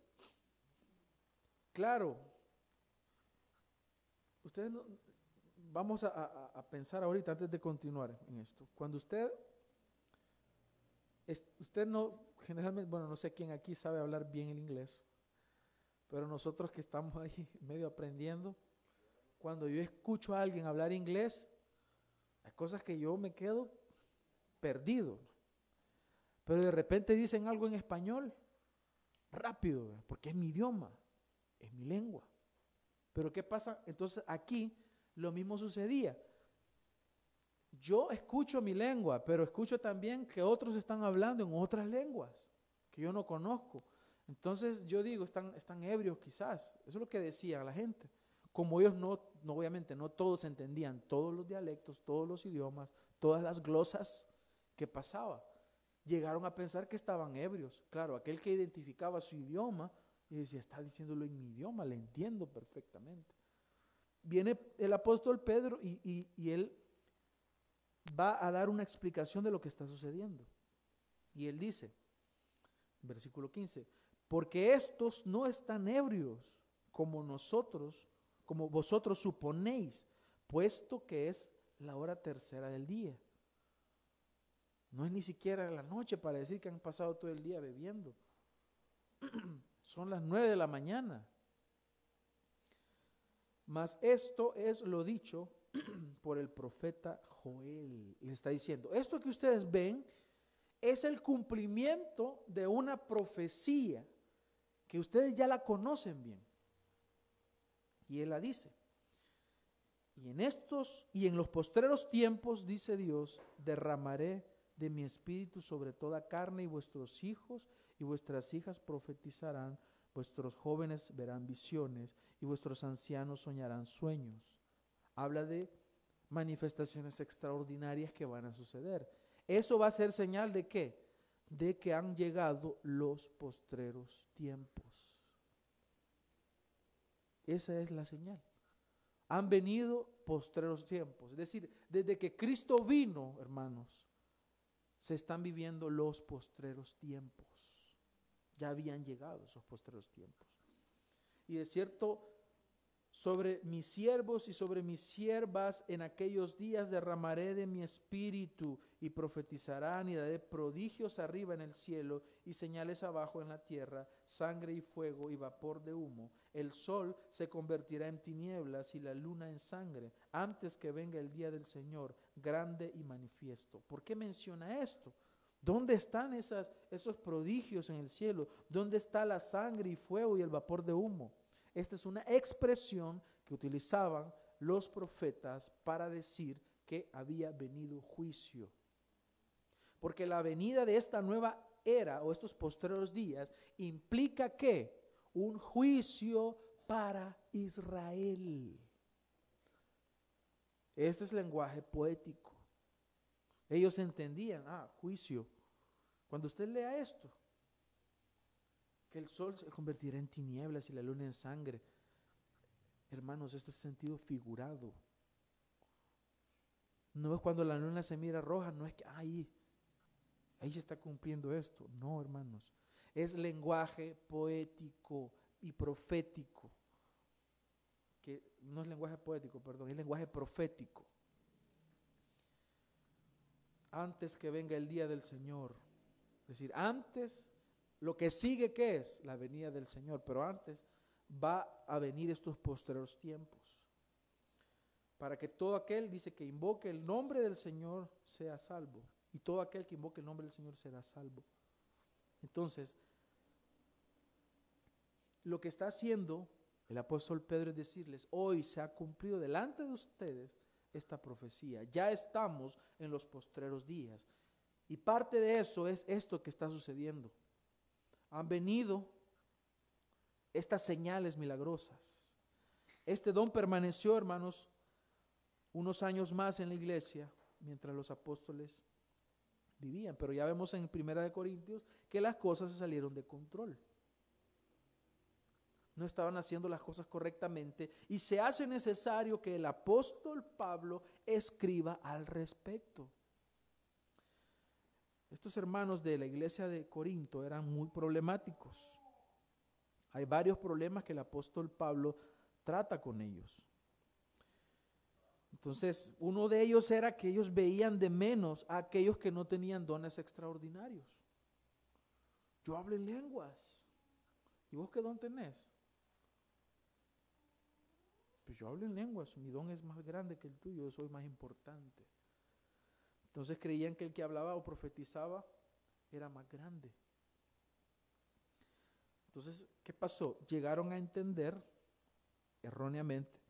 Claro, ustedes vamos a, pensar ahorita antes de continuar en esto. Cuando usted, usted no, generalmente, bueno, no sé quién aquí sabe hablar bien el inglés, pero nosotros que estamos ahí medio aprendiendo, cuando yo escucho a alguien hablar inglés, hay cosas que yo me quedo perdido. Pero de repente dicen algo en español, rápido, porque es mi idioma, es mi lengua. Pero ¿qué pasa? Entonces aquí lo mismo sucedía. Yo escucho mi lengua, pero escucho también que otros están hablando en otras lenguas que yo no conozco. Entonces yo digo, están, están ebrios quizás. Eso es lo que decía la gente como ellos no, no, obviamente no todos entendían todos los dialectos, todos los idiomas, todas las glosas que pasaba, llegaron a pensar que estaban ebrios. Claro, aquel que identificaba su idioma y decía, está diciéndolo en mi idioma, le entiendo perfectamente. Viene el apóstol Pedro y, y él va a dar una explicación de lo que está sucediendo. Y él dice, versículo 15, porque estos no están ebrios como nosotros como vosotros suponéis, puesto que es la hora tercera del día. No es ni siquiera la noche para decir que han pasado todo el día bebiendo. Son las nueve de la mañana. Mas esto es lo dicho por el profeta Joel. Le está diciendo, esto que ustedes ven es el cumplimiento de una profecía que ustedes ya la conocen bien. Y él la dice. Y en estos y en los postreros tiempos, dice Dios, derramaré de mi espíritu sobre toda carne y vuestros hijos y vuestras hijas profetizarán, vuestros jóvenes verán visiones y vuestros ancianos soñarán sueños. Habla de manifestaciones extraordinarias que van a suceder. Eso va a ser señal de qué? De que han llegado los postreros tiempos. Esa es la señal. Han venido postreros tiempos. Es decir, desde que Cristo vino, hermanos, se están viviendo los postreros tiempos. Ya habían llegado esos postreros tiempos. Y de cierto, sobre mis siervos y sobre mis siervas en aquellos días derramaré de mi espíritu y profetizarán y daré prodigios arriba en el cielo y señales abajo en la tierra, sangre y fuego y vapor de humo. El sol se convertirá en tinieblas y la luna en sangre antes que venga el día del Señor, grande y manifiesto. ¿Por qué menciona esto? ¿Dónde están esos prodigios en el cielo? ¿Dónde está la sangre y fuego y el vapor de humo? Esta es una expresión que utilizaban los profetas para decir que había venido juicio. Porque la venida de esta nueva era o estos postreros días implica que un juicio para Israel. Este es lenguaje poético. Ellos entendían, ah, juicio. Cuando usted lea esto, que el sol se convertirá en tinieblas y la luna en sangre. Hermanos, esto es sentido figurado. No es cuando la luna se mira roja, no es que ahí, ahí se está cumpliendo esto. No, hermanos. Es lenguaje poético y profético. Que no es lenguaje poético, perdón, es lenguaje profético. Antes que venga el día del Señor. Es decir, antes lo que sigue, ¿qué es? La venida del Señor. Pero antes va a venir estos postreros tiempos. Para que todo aquel, dice, que invoque el nombre del Señor sea salvo. Y todo aquel que invoque el nombre del Señor será salvo. Entonces, lo que está haciendo el apóstol Pedro es decirles, hoy se ha cumplido delante de ustedes esta profecía. Ya estamos en los postreros días. Y parte de eso es esto que está sucediendo han venido estas señales milagrosas. Este don permaneció, hermanos, unos años más en la iglesia mientras los apóstoles vivían. Pero ya vemos en Primera de Corintios que las cosas se salieron de control. No estaban haciendo las cosas correctamente y se hace necesario que el apóstol Pablo escriba al respecto. Estos hermanos de la iglesia de Corinto eran muy problemáticos. Hay varios problemas que el apóstol Pablo trata con ellos. Entonces, uno de ellos era que ellos veían de menos a aquellos que no tenían dones extraordinarios. Yo hablo en lenguas. ¿Y vos qué don tenés? Pues yo hablo en lenguas, mi don es más grande que el tuyo, yo soy más importante. Entonces creían que el que hablaba o profetizaba era más grande. Entonces, ¿qué pasó? Llegaron a entender erróneamente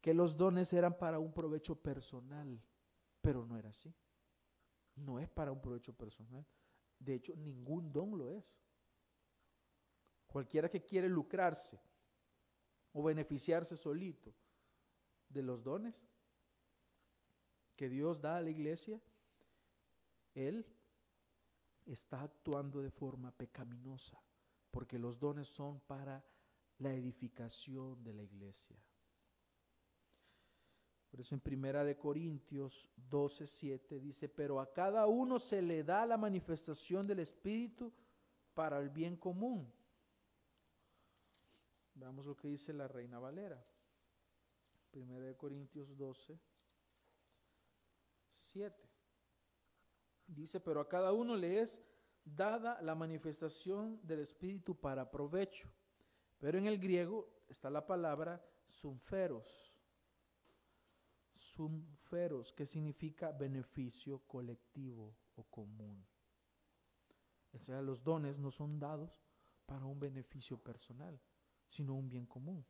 que los dones eran para un provecho personal, pero no era así. No es para un provecho personal. De hecho, ningún don lo es. Cualquiera que quiere lucrarse o beneficiarse solito de los dones, que Dios da a la iglesia, Él está actuando de forma pecaminosa, porque los dones son para la edificación de la iglesia. Por eso en Primera de Corintios 12, 7 dice, pero a cada uno se le da la manifestación del Espíritu para el bien común. Veamos lo que dice la Reina Valera. Primera de Corintios 12, 7. Dice, pero a cada uno le es dada la manifestación del Espíritu para provecho. Pero en el griego está la palabra sumferos. Sumferos, que significa beneficio colectivo o común. O sea, los dones no son dados para un beneficio personal, sino un bien común.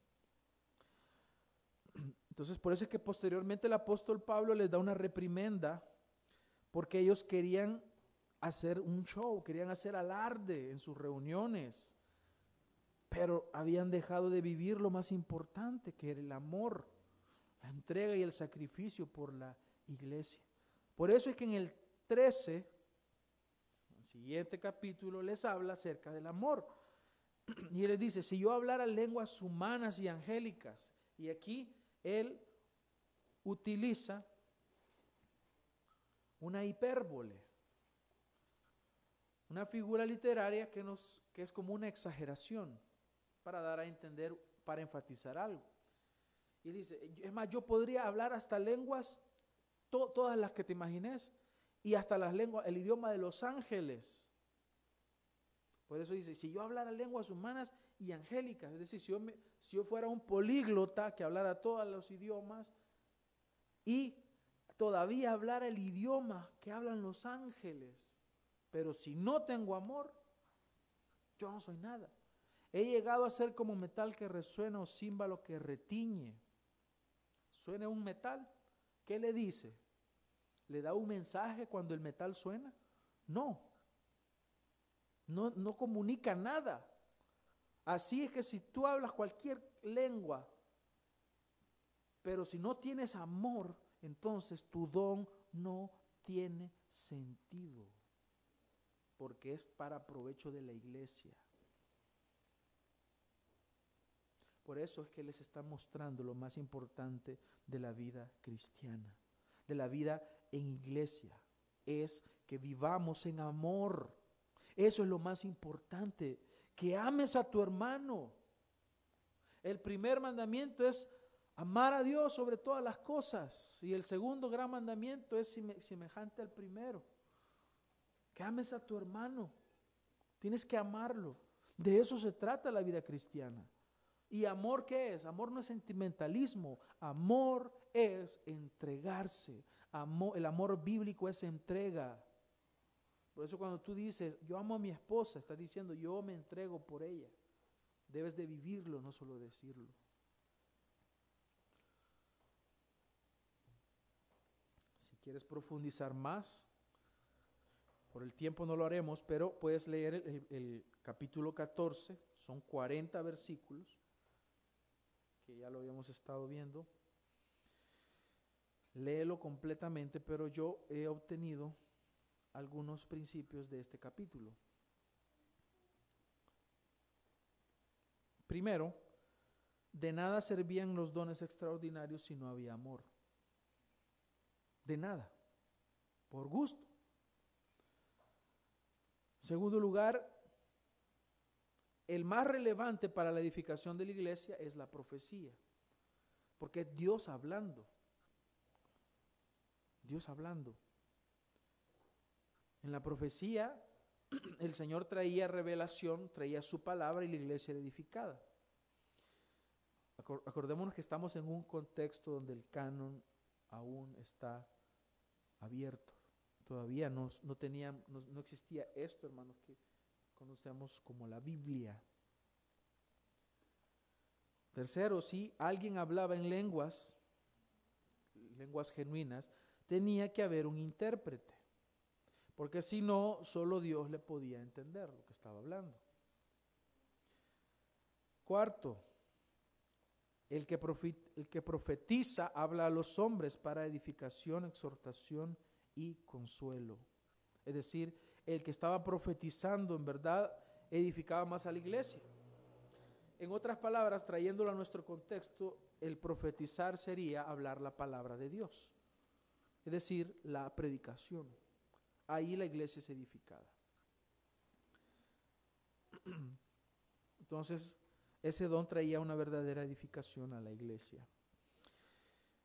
Entonces, por eso es que posteriormente el apóstol Pablo les da una reprimenda porque ellos querían hacer un show, querían hacer alarde en sus reuniones, pero habían dejado de vivir lo más importante, que era el amor, entrega y el sacrificio por la iglesia. Por eso es que en el 13, el siguiente capítulo, les habla acerca del amor. Y él les dice, si yo hablara lenguas humanas y angélicas, y aquí él utiliza una hipérbole, una figura literaria que, nos, que es como una exageración para dar a entender, para enfatizar algo. Y dice, es más, yo podría hablar hasta lenguas, todas las que te imagines, y hasta las lenguas, el idioma de los ángeles. Por eso dice, si yo hablara lenguas humanas y angélicas, es decir, si yo, si yo fuera un políglota que hablara todos los idiomas y todavía hablara el idioma que hablan los ángeles, pero si no tengo amor, yo no soy nada. He llegado a ser como metal que resuena o címbalo que retiñe. Suena un metal. ¿Qué le dice? ¿Le da un mensaje cuando el metal suena? No. No, no comunica nada. Así es que si tú hablas cualquier lengua, pero si no tienes amor, entonces tu don no tiene sentido, porque es para provecho de la iglesia. Por eso es que les está mostrando lo más importante de la vida cristiana, de la vida en iglesia, es que vivamos en amor. Eso es lo más importante, que ames a tu hermano. El primer mandamiento es amar a Dios sobre todas las cosas y el segundo gran mandamiento es semejante al primero, que ames a tu hermano. Tienes que amarlo. De eso se trata la vida cristiana. ¿Y amor qué es? Amor no es sentimentalismo, amor es entregarse. Amor, el amor bíblico es entrega. Por eso cuando tú dices, yo amo a mi esposa, estás diciendo, yo me entrego por ella. Debes de vivirlo, no solo decirlo. Si quieres profundizar más, por el tiempo no lo haremos, pero puedes leer el, capítulo 14, son 40 versículos que ya lo habíamos estado viendo. Léelo completamente, pero yo he obtenido algunos principios de este capítulo. Primero, de nada servían los dones extraordinarios si no había amor. De nada, por gusto. Segundo lugar, el más relevante para la edificación de la iglesia es la profecía, porque es Dios hablando. Dios hablando. En la profecía, el Señor traía revelación, traía su palabra y la iglesia era edificada. Acordémonos que estamos en un contexto donde el canon aún está abierto. Todavía no, no, tenía, no existía esto, hermanos, que conocemos como la Biblia. Tercero, si alguien hablaba en lenguas, lenguas genuinas, tenía que haber un intérprete, porque si no, solo Dios le podía entender lo que estaba hablando. Cuarto, el que, el que profetiza habla a los hombres para edificación, exhortación y consuelo. Es decir, el que estaba profetizando en verdad edificaba más a la iglesia. En otras palabras, trayéndolo a nuestro contexto, el profetizar sería hablar la palabra de Dios, es decir, la predicación. Ahí la iglesia es edificada. Entonces, ese don traía una verdadera edificación a la iglesia.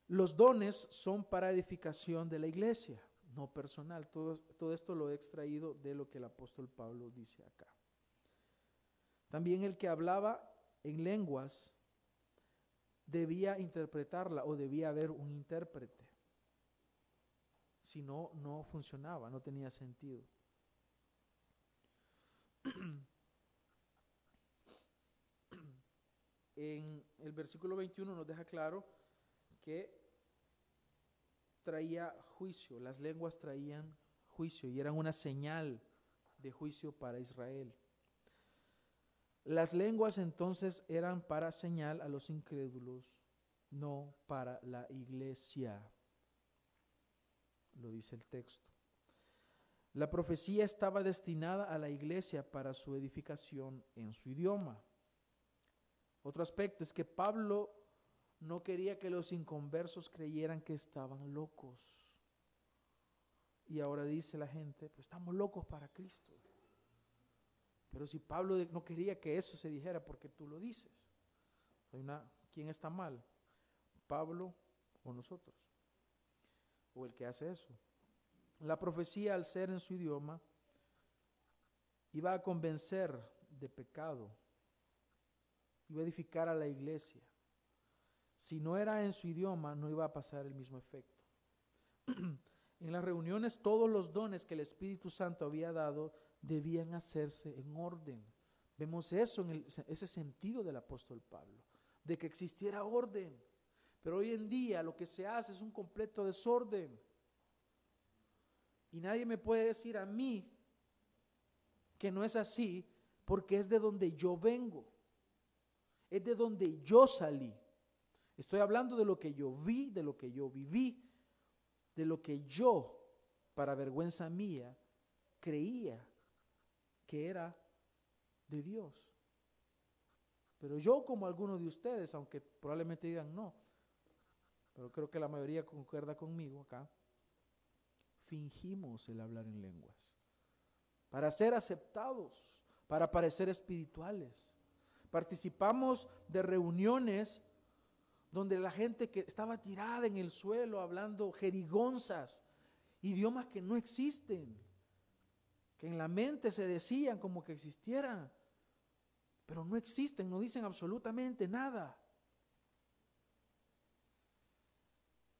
Los dones son para edificación de la iglesia no personal. Todo, todo esto lo he extraído de lo que el apóstol Pablo dice acá. También el que hablaba en lenguas debía interpretarla o debía haber un intérprete. Si no, no funcionaba, no tenía sentido. En el versículo 21 nos deja claro que traía juicio, las lenguas traían juicio y eran una señal de juicio para Israel. Las lenguas entonces eran para señal a los incrédulos, no para la iglesia. Lo dice el texto. La profecía estaba destinada a la iglesia para su edificación en su idioma. Otro aspecto es que Pablo no quería que los inconversos creyeran que estaban locos. Y ahora dice la gente, pues estamos locos para Cristo. Pero si Pablo no quería que eso se dijera, porque tú lo dices? Hay una, ¿Quién está mal? ¿Pablo o nosotros? ¿O el que hace eso? La profecía, al ser en su idioma, iba a convencer de pecado, iba a edificar a la iglesia. Si no era en su idioma, no iba a pasar el mismo efecto. en las reuniones, todos los dones que el Espíritu Santo había dado debían hacerse en orden. Vemos eso en ese sentido del apóstol Pablo, de que existiera orden. Pero hoy en día lo que se hace es un completo desorden. Y nadie me puede decir a mí que no es así porque es de donde yo vengo. Es de donde yo salí. Estoy hablando de lo que yo vi, de lo que yo viví, de lo que yo, para vergüenza mía, creía que era de Dios. Pero yo como algunos de ustedes, aunque probablemente digan no, pero creo que la mayoría concuerda conmigo acá, fingimos el hablar en lenguas para ser aceptados, para parecer espirituales. Participamos de reuniones donde la gente que estaba tirada en el suelo hablando jerigonzas, idiomas que no existen que en la mente se decían como que existieran, pero no existen, no dicen absolutamente nada.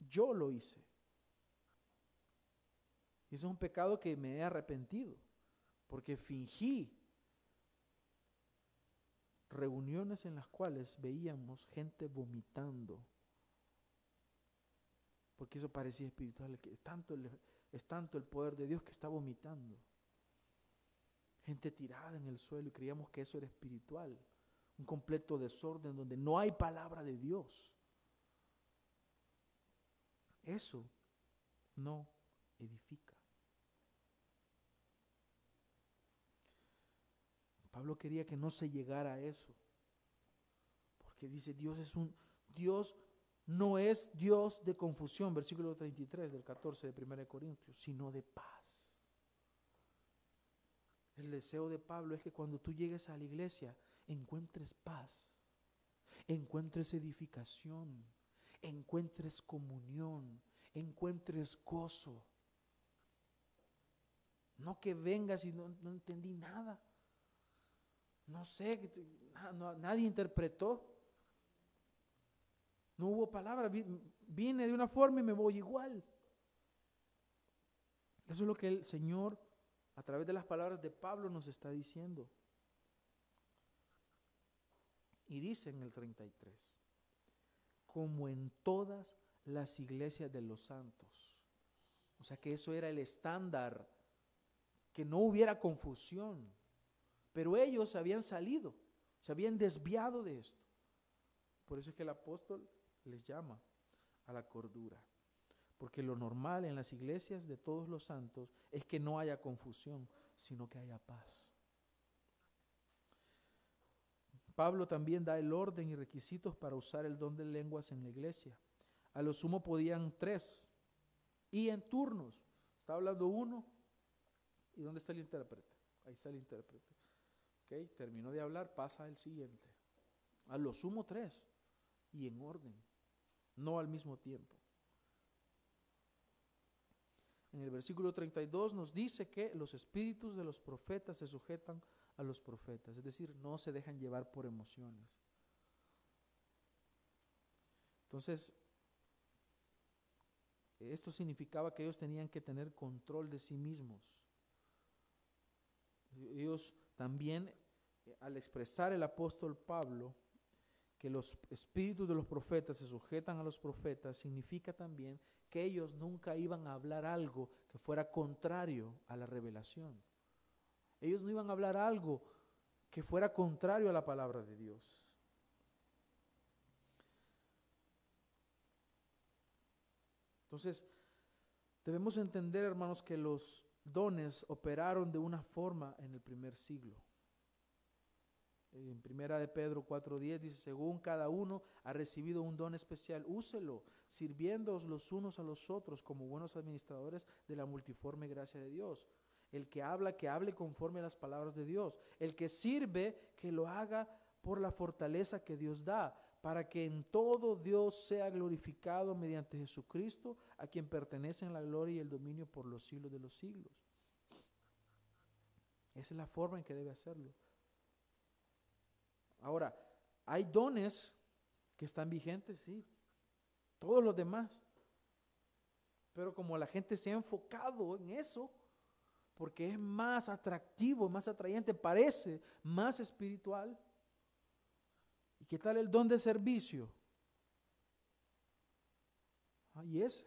Yo lo hice. Y ese es un pecado que me he arrepentido, porque fingí reuniones en las cuales veíamos gente vomitando, porque eso parecía espiritual, que tanto es tanto el poder de Dios que está vomitando gente tirada en el suelo y creíamos que eso era espiritual. Un completo desorden donde no hay palabra de Dios. Eso no edifica. Pablo quería que no se llegara a eso. Porque dice, Dios es un Dios no es Dios de confusión, versículo 33 del 14 de 1 Corintios, sino de paz. El deseo de Pablo es que cuando tú llegues a la iglesia encuentres paz, encuentres edificación, encuentres comunión, encuentres gozo. No que vengas y no, entendí nada. No sé, nadie interpretó. No hubo palabra. Vine de una forma y me voy igual. Eso es lo que el Señor a través de las palabras de Pablo nos está diciendo. Y dice en el 33, como en todas las iglesias de los santos. O sea que eso era el estándar, que no hubiera confusión. Pero ellos habían salido, se habían desviado de esto. Por eso es que el apóstol les llama a la cordura. Porque lo normal en las iglesias de todos los santos es que no haya confusión, sino que haya paz. Pablo también da el orden y requisitos para usar el don de lenguas en la iglesia. A lo sumo podían tres y en turnos. Está hablando uno. ¿Y dónde está el intérprete? Ahí está el intérprete. Okay, terminó de hablar, pasa al siguiente. A lo sumo tres y en orden, no al mismo tiempo en el versículo 32 nos dice que los espíritus de los profetas se sujetan a los profetas, es decir, no se dejan llevar por emociones. Entonces, esto significaba que ellos tenían que tener control de sí mismos. Ellos también, al expresar el apóstol Pablo, que los espíritus de los profetas se sujetan a los profetas, significa también que ellos nunca iban a hablar algo que fuera contrario a la revelación. Ellos no iban a hablar algo que fuera contrario a la palabra de Dios. Entonces, debemos entender, hermanos, que los dones operaron de una forma en el primer siglo. En primera de Pedro 4:10 dice, según cada uno ha recibido un don especial, úselo, sirviéndoos los unos a los otros como buenos administradores de la multiforme gracia de Dios. El que habla, que hable conforme a las palabras de Dios. El que sirve, que lo haga por la fortaleza que Dios da, para que en todo Dios sea glorificado mediante Jesucristo, a quien pertenecen la gloria y el dominio por los siglos de los siglos. Esa es la forma en que debe hacerlo. Ahora, hay dones que están vigentes, sí. Todos los demás. Pero como la gente se ha enfocado en eso, porque es más atractivo, más atrayente, parece más espiritual. ¿Y qué tal el don de servicio? Ahí es.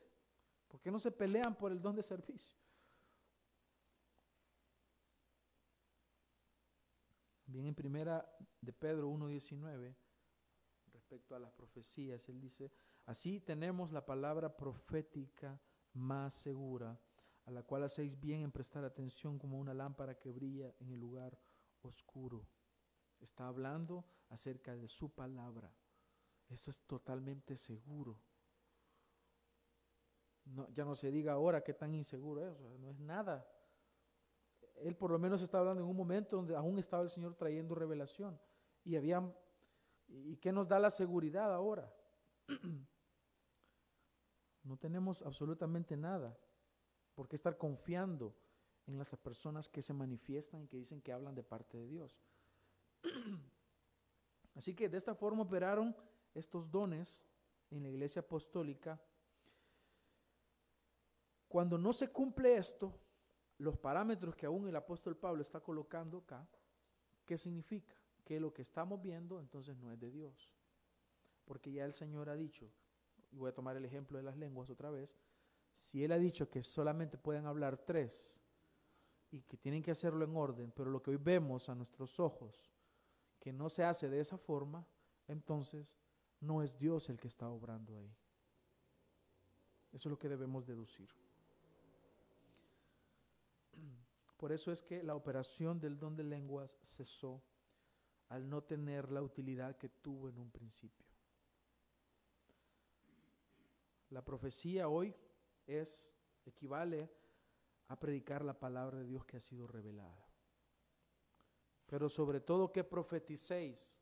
¿Por qué no se pelean por el don de servicio? Bien, en primera de Pedro 1.19, respecto a las profecías, él dice, así tenemos la palabra profética más segura, a la cual hacéis bien en prestar atención como una lámpara que brilla en el lugar oscuro. Está hablando acerca de su palabra. Esto es totalmente seguro. No, ya no se diga ahora qué tan inseguro es, no es nada él por lo menos está hablando en un momento donde aún estaba el Señor trayendo revelación. Y había, ¿y qué nos da la seguridad ahora? No tenemos absolutamente nada por qué estar confiando en las personas que se manifiestan y que dicen que hablan de parte de Dios. Así que de esta forma operaron estos dones en la iglesia apostólica. Cuando no se cumple esto, los parámetros que aún el apóstol Pablo está colocando acá, ¿qué significa? Que lo que estamos viendo entonces no es de Dios. Porque ya el Señor ha dicho, y voy a tomar el ejemplo de las lenguas otra vez, si Él ha dicho que solamente pueden hablar tres y que tienen que hacerlo en orden, pero lo que hoy vemos a nuestros ojos, que no se hace de esa forma, entonces no es Dios el que está obrando ahí. Eso es lo que debemos deducir. Por eso es que la operación del don de lenguas cesó al no tener la utilidad que tuvo en un principio. La profecía hoy es equivale a predicar la palabra de Dios que ha sido revelada. Pero sobre todo que profeticéis.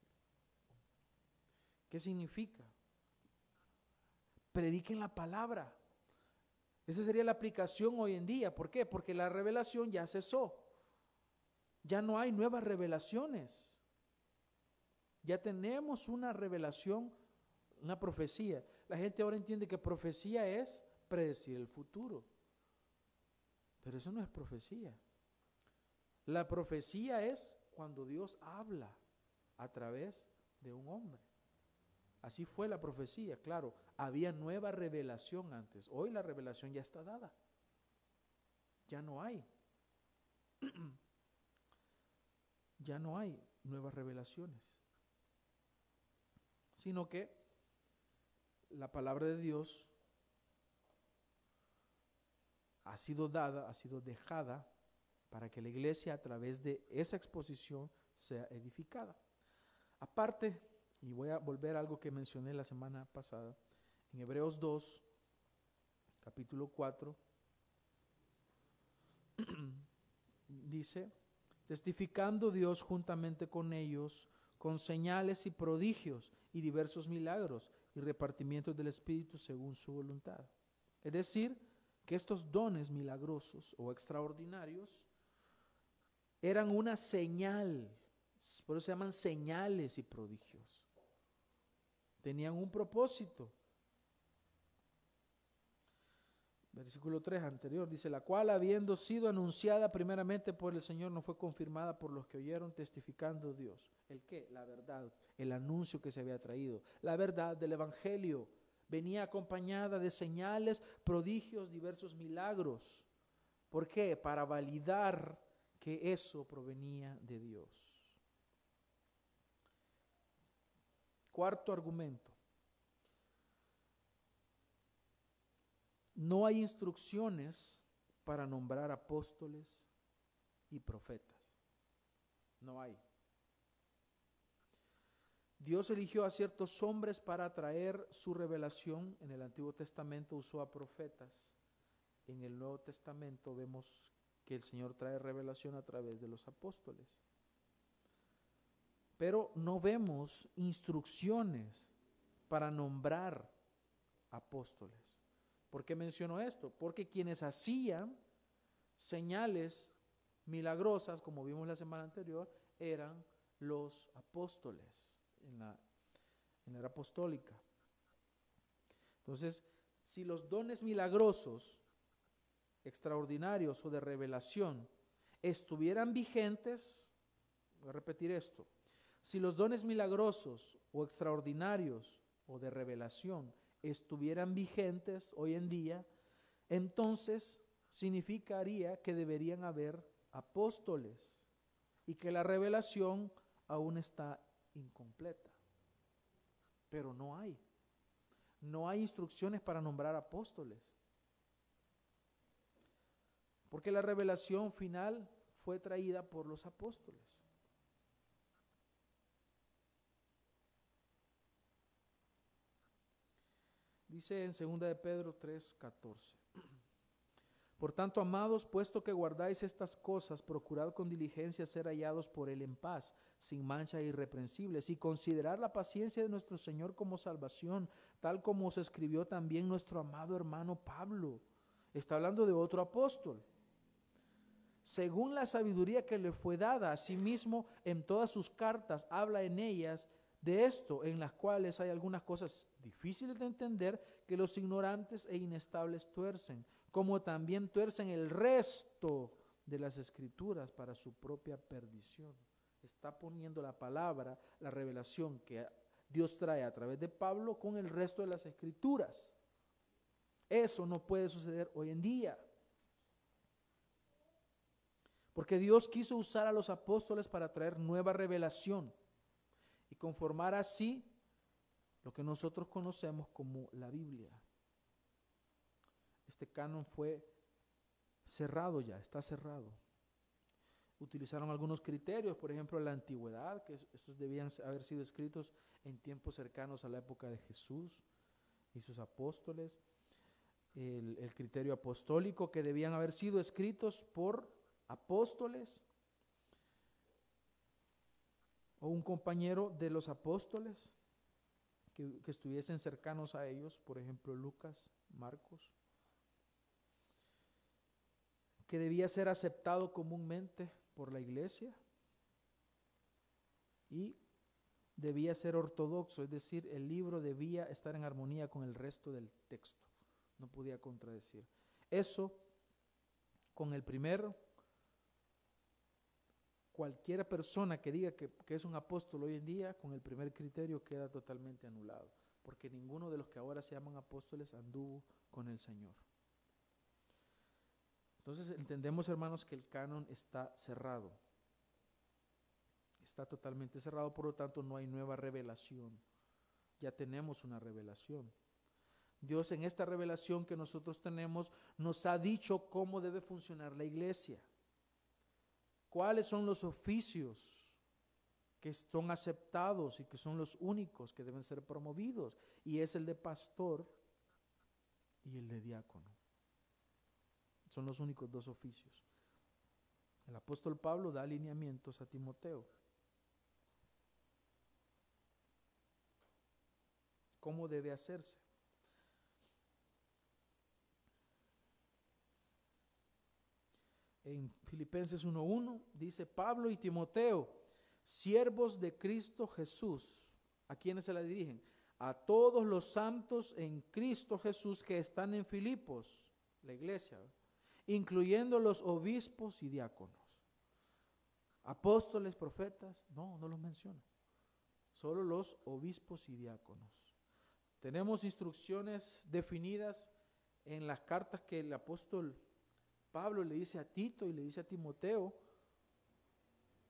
¿Qué significa? Prediquen la palabra. Esa sería la aplicación hoy en día. ¿Por qué? Porque la revelación ya cesó. Ya no hay nuevas revelaciones. Ya tenemos una revelación, una profecía. La gente ahora entiende que profecía es predecir el futuro. Pero eso no es profecía. La profecía es cuando Dios habla a través de un hombre. Así fue la profecía, claro. Había nueva revelación antes. Hoy la revelación ya está dada. Ya no hay. ya no hay nuevas revelaciones. Sino que la palabra de Dios ha sido dada, ha sido dejada para que la iglesia a través de esa exposición sea edificada. Aparte y voy a volver a algo que mencioné la semana pasada. En Hebreos 2, capítulo 4, dice, testificando Dios juntamente con ellos, con señales y prodigios y diversos milagros y repartimientos del Espíritu según su voluntad. Es decir, que estos dones milagrosos o extraordinarios eran una señal, por eso se llaman señales y prodigios tenían un propósito. Versículo 3 anterior dice, la cual habiendo sido anunciada primeramente por el Señor, no fue confirmada por los que oyeron testificando Dios. ¿El qué? La verdad, el anuncio que se había traído. La verdad del Evangelio venía acompañada de señales, prodigios, diversos milagros. ¿Por qué? Para validar que eso provenía de Dios. Cuarto argumento. No hay instrucciones para nombrar apóstoles y profetas. No hay. Dios eligió a ciertos hombres para traer su revelación. En el Antiguo Testamento usó a profetas. En el Nuevo Testamento vemos que el Señor trae revelación a través de los apóstoles. Pero no vemos instrucciones para nombrar apóstoles. ¿Por qué menciono esto? Porque quienes hacían señales milagrosas, como vimos la semana anterior, eran los apóstoles en la, en la era apostólica. Entonces, si los dones milagrosos, extraordinarios o de revelación estuvieran vigentes, voy a repetir esto, si los dones milagrosos o extraordinarios o de revelación estuvieran vigentes hoy en día, entonces significaría que deberían haber apóstoles y que la revelación aún está incompleta. Pero no hay. No hay instrucciones para nombrar apóstoles. Porque la revelación final fue traída por los apóstoles. Dice en 2 de Pedro 3:14. Por tanto, amados, puesto que guardáis estas cosas, procurad con diligencia ser hallados por Él en paz, sin mancha e irreprensibles, y considerar la paciencia de nuestro Señor como salvación, tal como os escribió también nuestro amado hermano Pablo. Está hablando de otro apóstol. Según la sabiduría que le fue dada, a sí mismo en todas sus cartas habla en ellas de esto, en las cuales hay algunas cosas difíciles de entender que los ignorantes e inestables tuercen como también tuercen el resto de las escrituras para su propia perdición. Está poniendo la palabra, la revelación que Dios trae a través de Pablo con el resto de las escrituras. Eso no puede suceder hoy en día. Porque Dios quiso usar a los apóstoles para traer nueva revelación y conformar así lo que nosotros conocemos como la Biblia este canon fue cerrado ya, está cerrado. Utilizaron algunos criterios, por ejemplo, la antigüedad, que estos debían haber sido escritos en tiempos cercanos a la época de Jesús y sus apóstoles. El, criterio apostólico, que debían haber sido escritos por apóstoles o un compañero de los apóstoles que, estuviesen cercanos a ellos, por ejemplo Lucas, Marcos que debía ser aceptado comúnmente por la iglesia y debía ser ortodoxo, es decir, el libro debía estar en armonía con el resto del texto, no podía contradecir. Eso, con el primero, cualquier persona que diga que, que, es un apóstol hoy en día, con el primer criterio queda totalmente anulado, porque ninguno de los que ahora se llaman apóstoles anduvo con el Señor. Entonces entendemos, hermanos, que el canon está cerrado. Está totalmente cerrado, por lo tanto no hay nueva revelación. Ya tenemos una revelación. Dios en esta revelación que nosotros tenemos nos ha dicho cómo debe funcionar la iglesia. ¿Cuáles son los oficios que son aceptados y que son los únicos que deben ser promovidos? Y es el de pastor y el de diácono. Son los únicos dos oficios. El apóstol Pablo da alineamientos a Timoteo. ¿Cómo debe hacerse? En Filipenses 1.1 dice Pablo y Timoteo, siervos de Cristo Jesús. ¿A quiénes se la dirigen? A todos los santos en Cristo Jesús que están en Filipos, la iglesia incluyendo los obispos y diáconos. Apóstoles, profetas, no, no los menciona. Solo los obispos y diáconos. Tenemos instrucciones definidas en las cartas que el apóstol Pablo le dice a Tito y le dice a Timoteo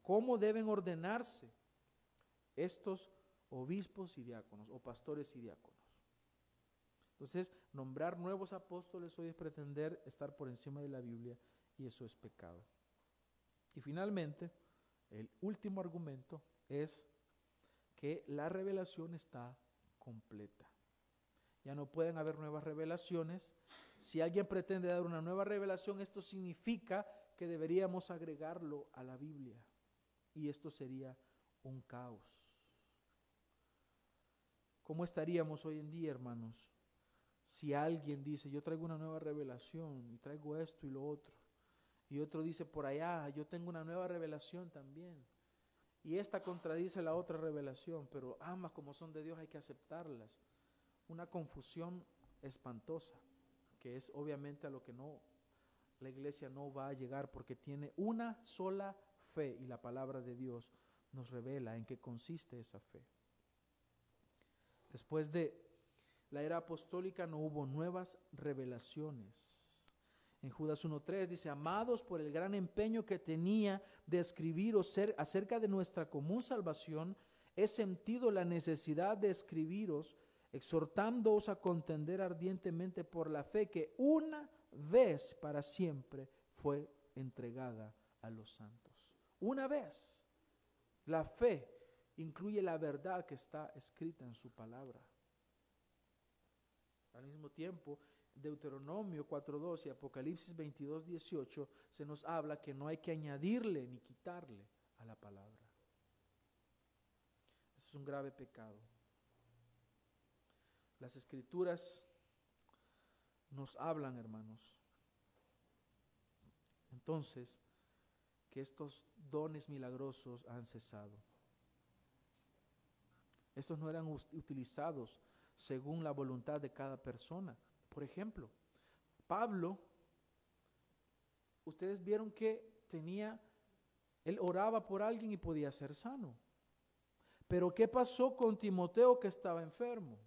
cómo deben ordenarse estos obispos y diáconos o pastores y diáconos. Entonces, nombrar nuevos apóstoles hoy es pretender estar por encima de la Biblia y eso es pecado. Y finalmente, el último argumento es que la revelación está completa. Ya no pueden haber nuevas revelaciones. Si alguien pretende dar una nueva revelación, esto significa que deberíamos agregarlo a la Biblia. Y esto sería un caos. ¿Cómo estaríamos hoy en día, hermanos? Si alguien dice, yo traigo una nueva revelación y traigo esto y lo otro, y otro dice por allá, yo tengo una nueva revelación también, y esta contradice la otra revelación, pero ambas como son de Dios hay que aceptarlas. Una confusión espantosa, que es obviamente a lo que no la iglesia no va a llegar porque tiene una sola fe y la palabra de Dios nos revela en qué consiste esa fe. Después de la era apostólica no hubo nuevas revelaciones. En Judas 1.3 dice, amados por el gran empeño que tenía de escribir ser acerca de nuestra común salvación, he sentido la necesidad de escribiros, exhortándoos a contender ardientemente por la fe que una vez para siempre fue entregada a los santos. Una vez. La fe incluye la verdad que está escrita en su palabra. Al mismo tiempo, Deuteronomio 4.2 y Apocalipsis 22.18 se nos habla que no hay que añadirle ni quitarle a la palabra. Es un grave pecado. Las escrituras nos hablan, hermanos. Entonces, que estos dones milagrosos han cesado. Estos no eran utilizados según la voluntad de cada persona. Por ejemplo, Pablo, ustedes vieron que tenía, él oraba por alguien y podía ser sano. Pero ¿qué pasó con Timoteo que estaba enfermo?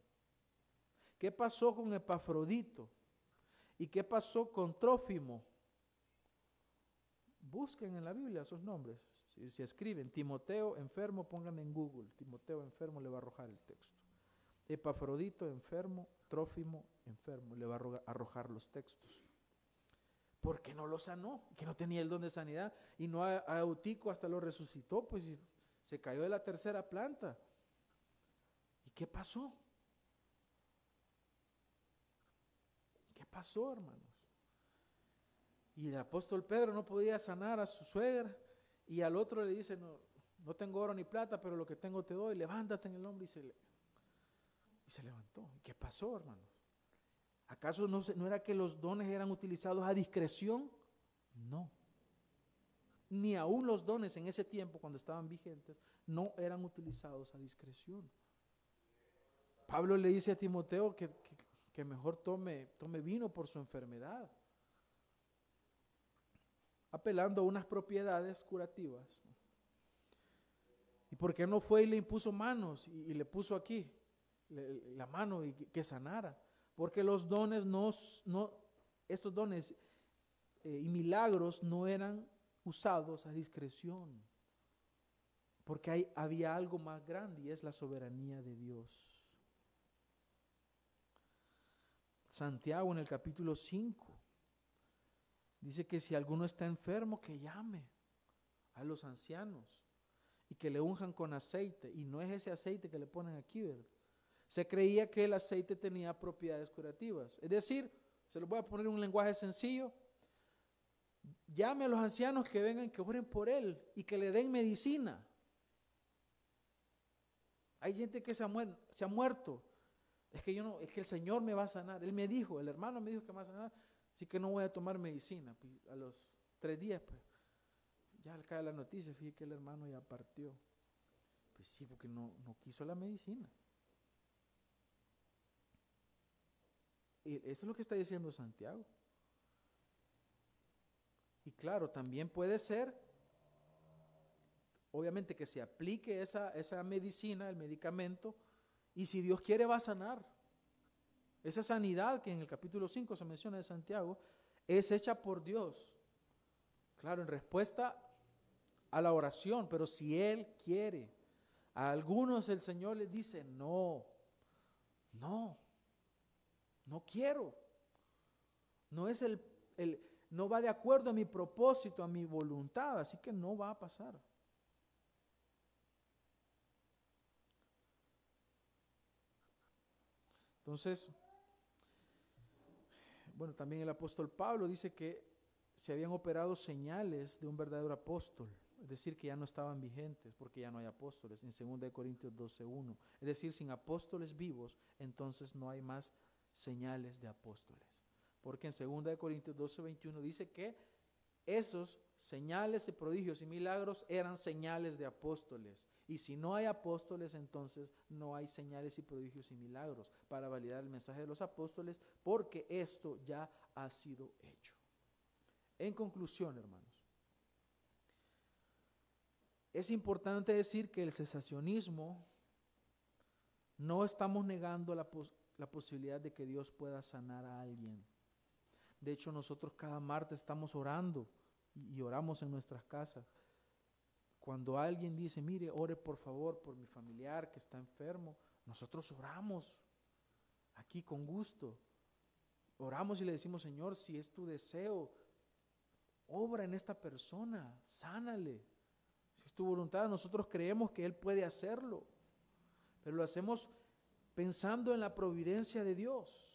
¿Qué pasó con Epafrodito? ¿Y qué pasó con Trófimo? Busquen en la Biblia esos nombres. Si, escriben Timoteo enfermo, pongan en Google. Timoteo enfermo le va a arrojar el texto. Epafrodito enfermo, Trófimo enfermo, le va a arrojar los textos. Porque no lo sanó, que no tenía el don de sanidad. Y no a Eutico hasta lo resucitó, pues se cayó de la tercera planta. ¿Y qué pasó? Pasó, hermanos? Y el apóstol Pedro no podía sanar a su suegra. Y al otro le dice, no, no tengo oro ni plata, pero lo que tengo te doy, levántate en el hombre y se, y se levantó. ¿Qué pasó, hermanos? ¿Acaso no, no era que los dones eran utilizados a discreción? No. Ni aún los dones en ese tiempo, cuando estaban vigentes, no eran utilizados a discreción. Pablo le dice a Timoteo que, mejor tome, tome vino por su enfermedad, apelando a unas propiedades curativas. ¿Y por qué no fue y le impuso manos y, le puso aquí la mano y que sanara? porque los dones no, no estos dones eh, y milagros no eran usados a discreción, porque hay, había algo más grande y es la soberanía de Dios. Santiago en el capítulo 5 dice que si alguno está enfermo, que llame a los ancianos y que le unjan con aceite, y no es ese aceite que le ponen aquí. Se creía que el aceite tenía propiedades curativas. Es decir, se lo voy a poner en un lenguaje sencillo. Llame a los ancianos que vengan, que oren por él y que le den medicina. Hay gente que se ha muerto. Es que yo no, es que el Señor me va a sanar. Él me dijo, el hermano me dijo que me va a sanar, así que no voy a tomar medicina. Pues, a los tres días, pues, ya cae la noticia, fíjate que el hermano ya partió. Pues sí, porque no, no quiso la medicina. Eso es lo que está diciendo Santiago. Y claro, también puede ser, obviamente, que se aplique esa, esa medicina, el medicamento, y si Dios quiere va a sanar. Esa sanidad que en el capítulo 5 se menciona de Santiago, es hecha por Dios. Claro, en respuesta a la oración, pero si Él quiere, a algunos el Señor les dice, no, no. No quiero. No es el, el, no va de acuerdo a mi propósito, a mi voluntad, así que no va a pasar. Entonces, bueno, también el apóstol Pablo dice que se habían operado señales de un verdadero apóstol, es decir, que ya no estaban vigentes porque ya no hay apóstoles, en 2 Corintios 12.1. Es decir, sin apóstoles vivos, entonces no hay más señales de apóstoles. Porque en 2 Corintios 12.21 dice que esos señales y prodigios y milagros eran señales de apóstoles. Y si no hay apóstoles, entonces no hay señales y prodigios y milagros para validar el mensaje de los apóstoles, porque esto ya ha sido hecho. En conclusión, hermanos, es importante decir que el cesacionismo no estamos negando la, posibilidad de que Dios pueda sanar a alguien. De hecho, nosotros cada martes estamos orando y oramos en nuestras casas. Cuando alguien dice, mire, ore por favor por mi familiar que está enfermo, nosotros oramos aquí con gusto. Oramos y le decimos, Señor, si es tu deseo, obra en esta persona, sánale. Si es tu voluntad, nosotros creemos que Él puede hacerlo, pero lo hacemos pensando en la providencia de Dios.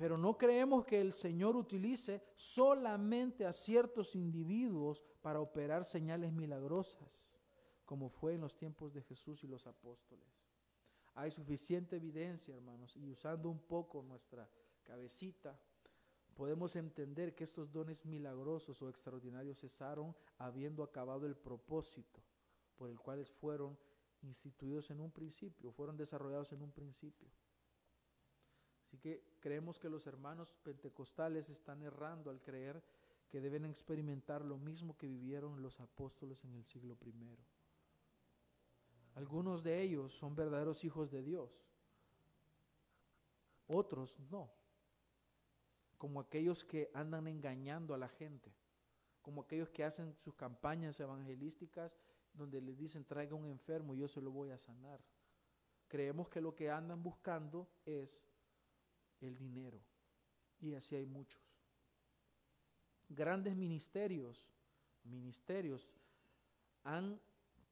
Pero no creemos que el Señor utilice solamente a ciertos individuos para operar señales milagrosas, como fue en los tiempos de Jesús y los apóstoles. Hay suficiente evidencia, hermanos, y usando un poco nuestra cabecita, podemos entender que estos dones milagrosos o extraordinarios cesaron habiendo acabado el propósito por el cual fueron instituidos en un principio, fueron desarrollados en un principio. Así que creemos que los hermanos pentecostales están errando al creer que deben experimentar lo mismo que vivieron los apóstoles en el siglo I. Algunos de ellos son verdaderos hijos de Dios, otros no, como aquellos que andan engañando a la gente, como aquellos que hacen sus campañas evangelísticas donde les dicen traiga un enfermo y yo se lo voy a sanar. Creemos que lo que andan buscando es el dinero. Y así hay muchos. Grandes ministerios, ministerios han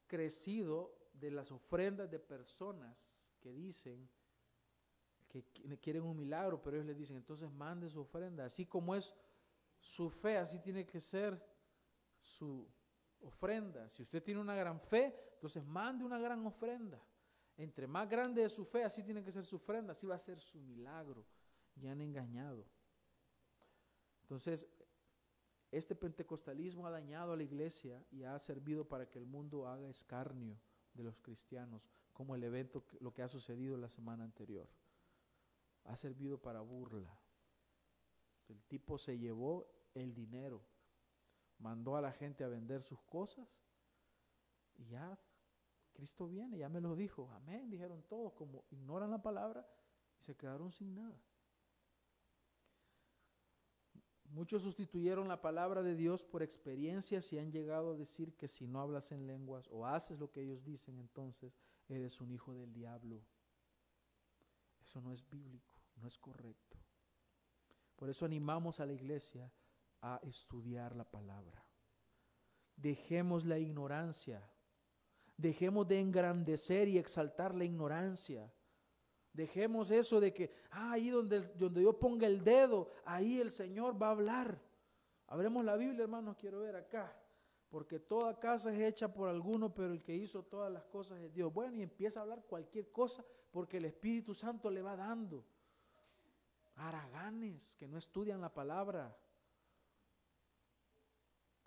crecido de las ofrendas de personas que dicen que quieren un milagro, pero ellos les dicen, entonces mande su ofrenda. Así como es su fe, así tiene que ser su ofrenda. Si usted tiene una gran fe, entonces mande una gran ofrenda. Entre más grande es su fe, así tiene que ser su ofrenda, así va a ser su milagro y han engañado. Entonces, este pentecostalismo ha dañado a la iglesia y ha servido para que el mundo haga escarnio de los cristianos, como el evento, lo que ha sucedido la semana anterior. Ha servido para burla. El tipo se llevó el dinero, mandó a la gente a vender sus cosas y ya Cristo viene, ya me lo dijo, amén, dijeron todos, como ignoran la palabra y se quedaron sin nada. Muchos sustituyeron la palabra de Dios por experiencias y han llegado a decir que si no hablas en lenguas o haces lo que ellos dicen, entonces eres un hijo del diablo. Eso no es bíblico, no es correcto. Por eso animamos a la iglesia a estudiar la palabra. Dejemos la ignorancia. Dejemos de engrandecer y exaltar la ignorancia. Dejemos eso de que ah, ahí donde, donde yo ponga el dedo, ahí el Señor va a hablar. Abremos la Biblia, hermanos, quiero ver acá. Porque toda casa es hecha por alguno, pero el que hizo todas las cosas es Dios. Bueno, y empieza a hablar cualquier cosa porque el Espíritu Santo le va dando. Araganes que no estudian la palabra.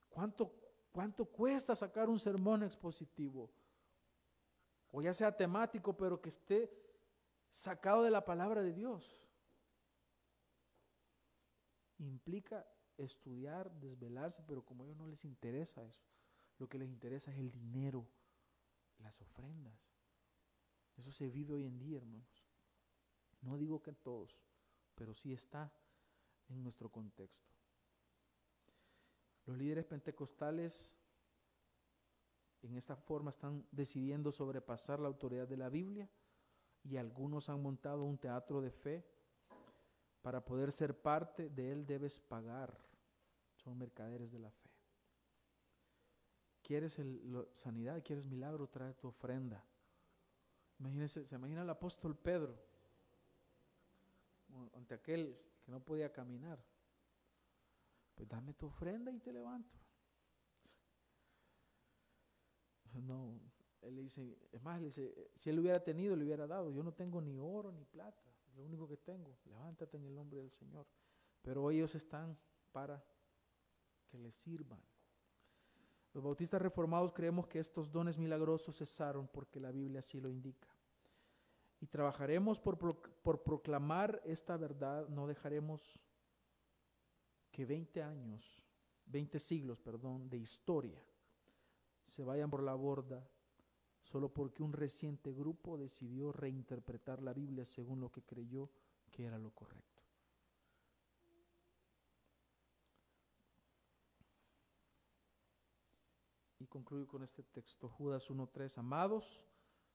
¿Cuánto, cuánto cuesta sacar un sermón expositivo? O ya sea temático, pero que esté sacado de la palabra de Dios. Implica estudiar, desvelarse, pero como a ellos no les interesa eso, lo que les interesa es el dinero, las ofrendas. Eso se vive hoy en día, hermanos. No digo que todos, pero sí está en nuestro contexto. Los líderes pentecostales en esta forma están decidiendo sobrepasar la autoridad de la Biblia y algunos han montado un teatro de fe. Para poder ser parte de él debes pagar. Son mercaderes de la fe. ¿Quieres sanidad? ¿Quieres milagro? Trae tu ofrenda. Imagínese, se imagina el apóstol Pedro ante aquel que no podía caminar. Pues dame tu ofrenda y te levanto. No, él le dice, es más, le dice, si él hubiera tenido, le hubiera dado. Yo no tengo ni oro ni plata, lo único que tengo. Levántate en el nombre del Señor. Pero ellos están para que les sirvan. Los bautistas reformados creemos que estos dones milagrosos cesaron porque la Biblia así lo indica. Y trabajaremos por, por proclamar esta verdad, no dejaremos que 20 años, 20 siglos, perdón, de historia se vayan por la borda solo porque un reciente grupo decidió reinterpretar la Biblia según lo que creyó que era lo correcto. Y concluyo con este texto, Judas 1.3, amados,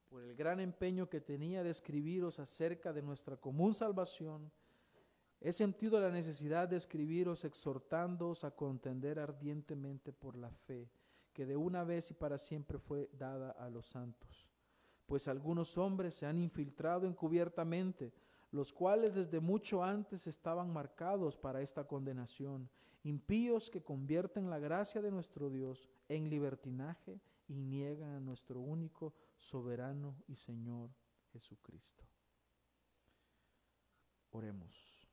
por el gran empeño que tenía de escribiros acerca de nuestra común salvación, he sentido la necesidad de escribiros exhortándoos a contender ardientemente por la fe que de una vez y para siempre fue dada a los santos. Pues algunos hombres se han infiltrado encubiertamente, los cuales desde mucho antes estaban marcados para esta condenación, impíos que convierten la gracia de nuestro Dios en libertinaje y niegan a nuestro único soberano y Señor Jesucristo. Oremos.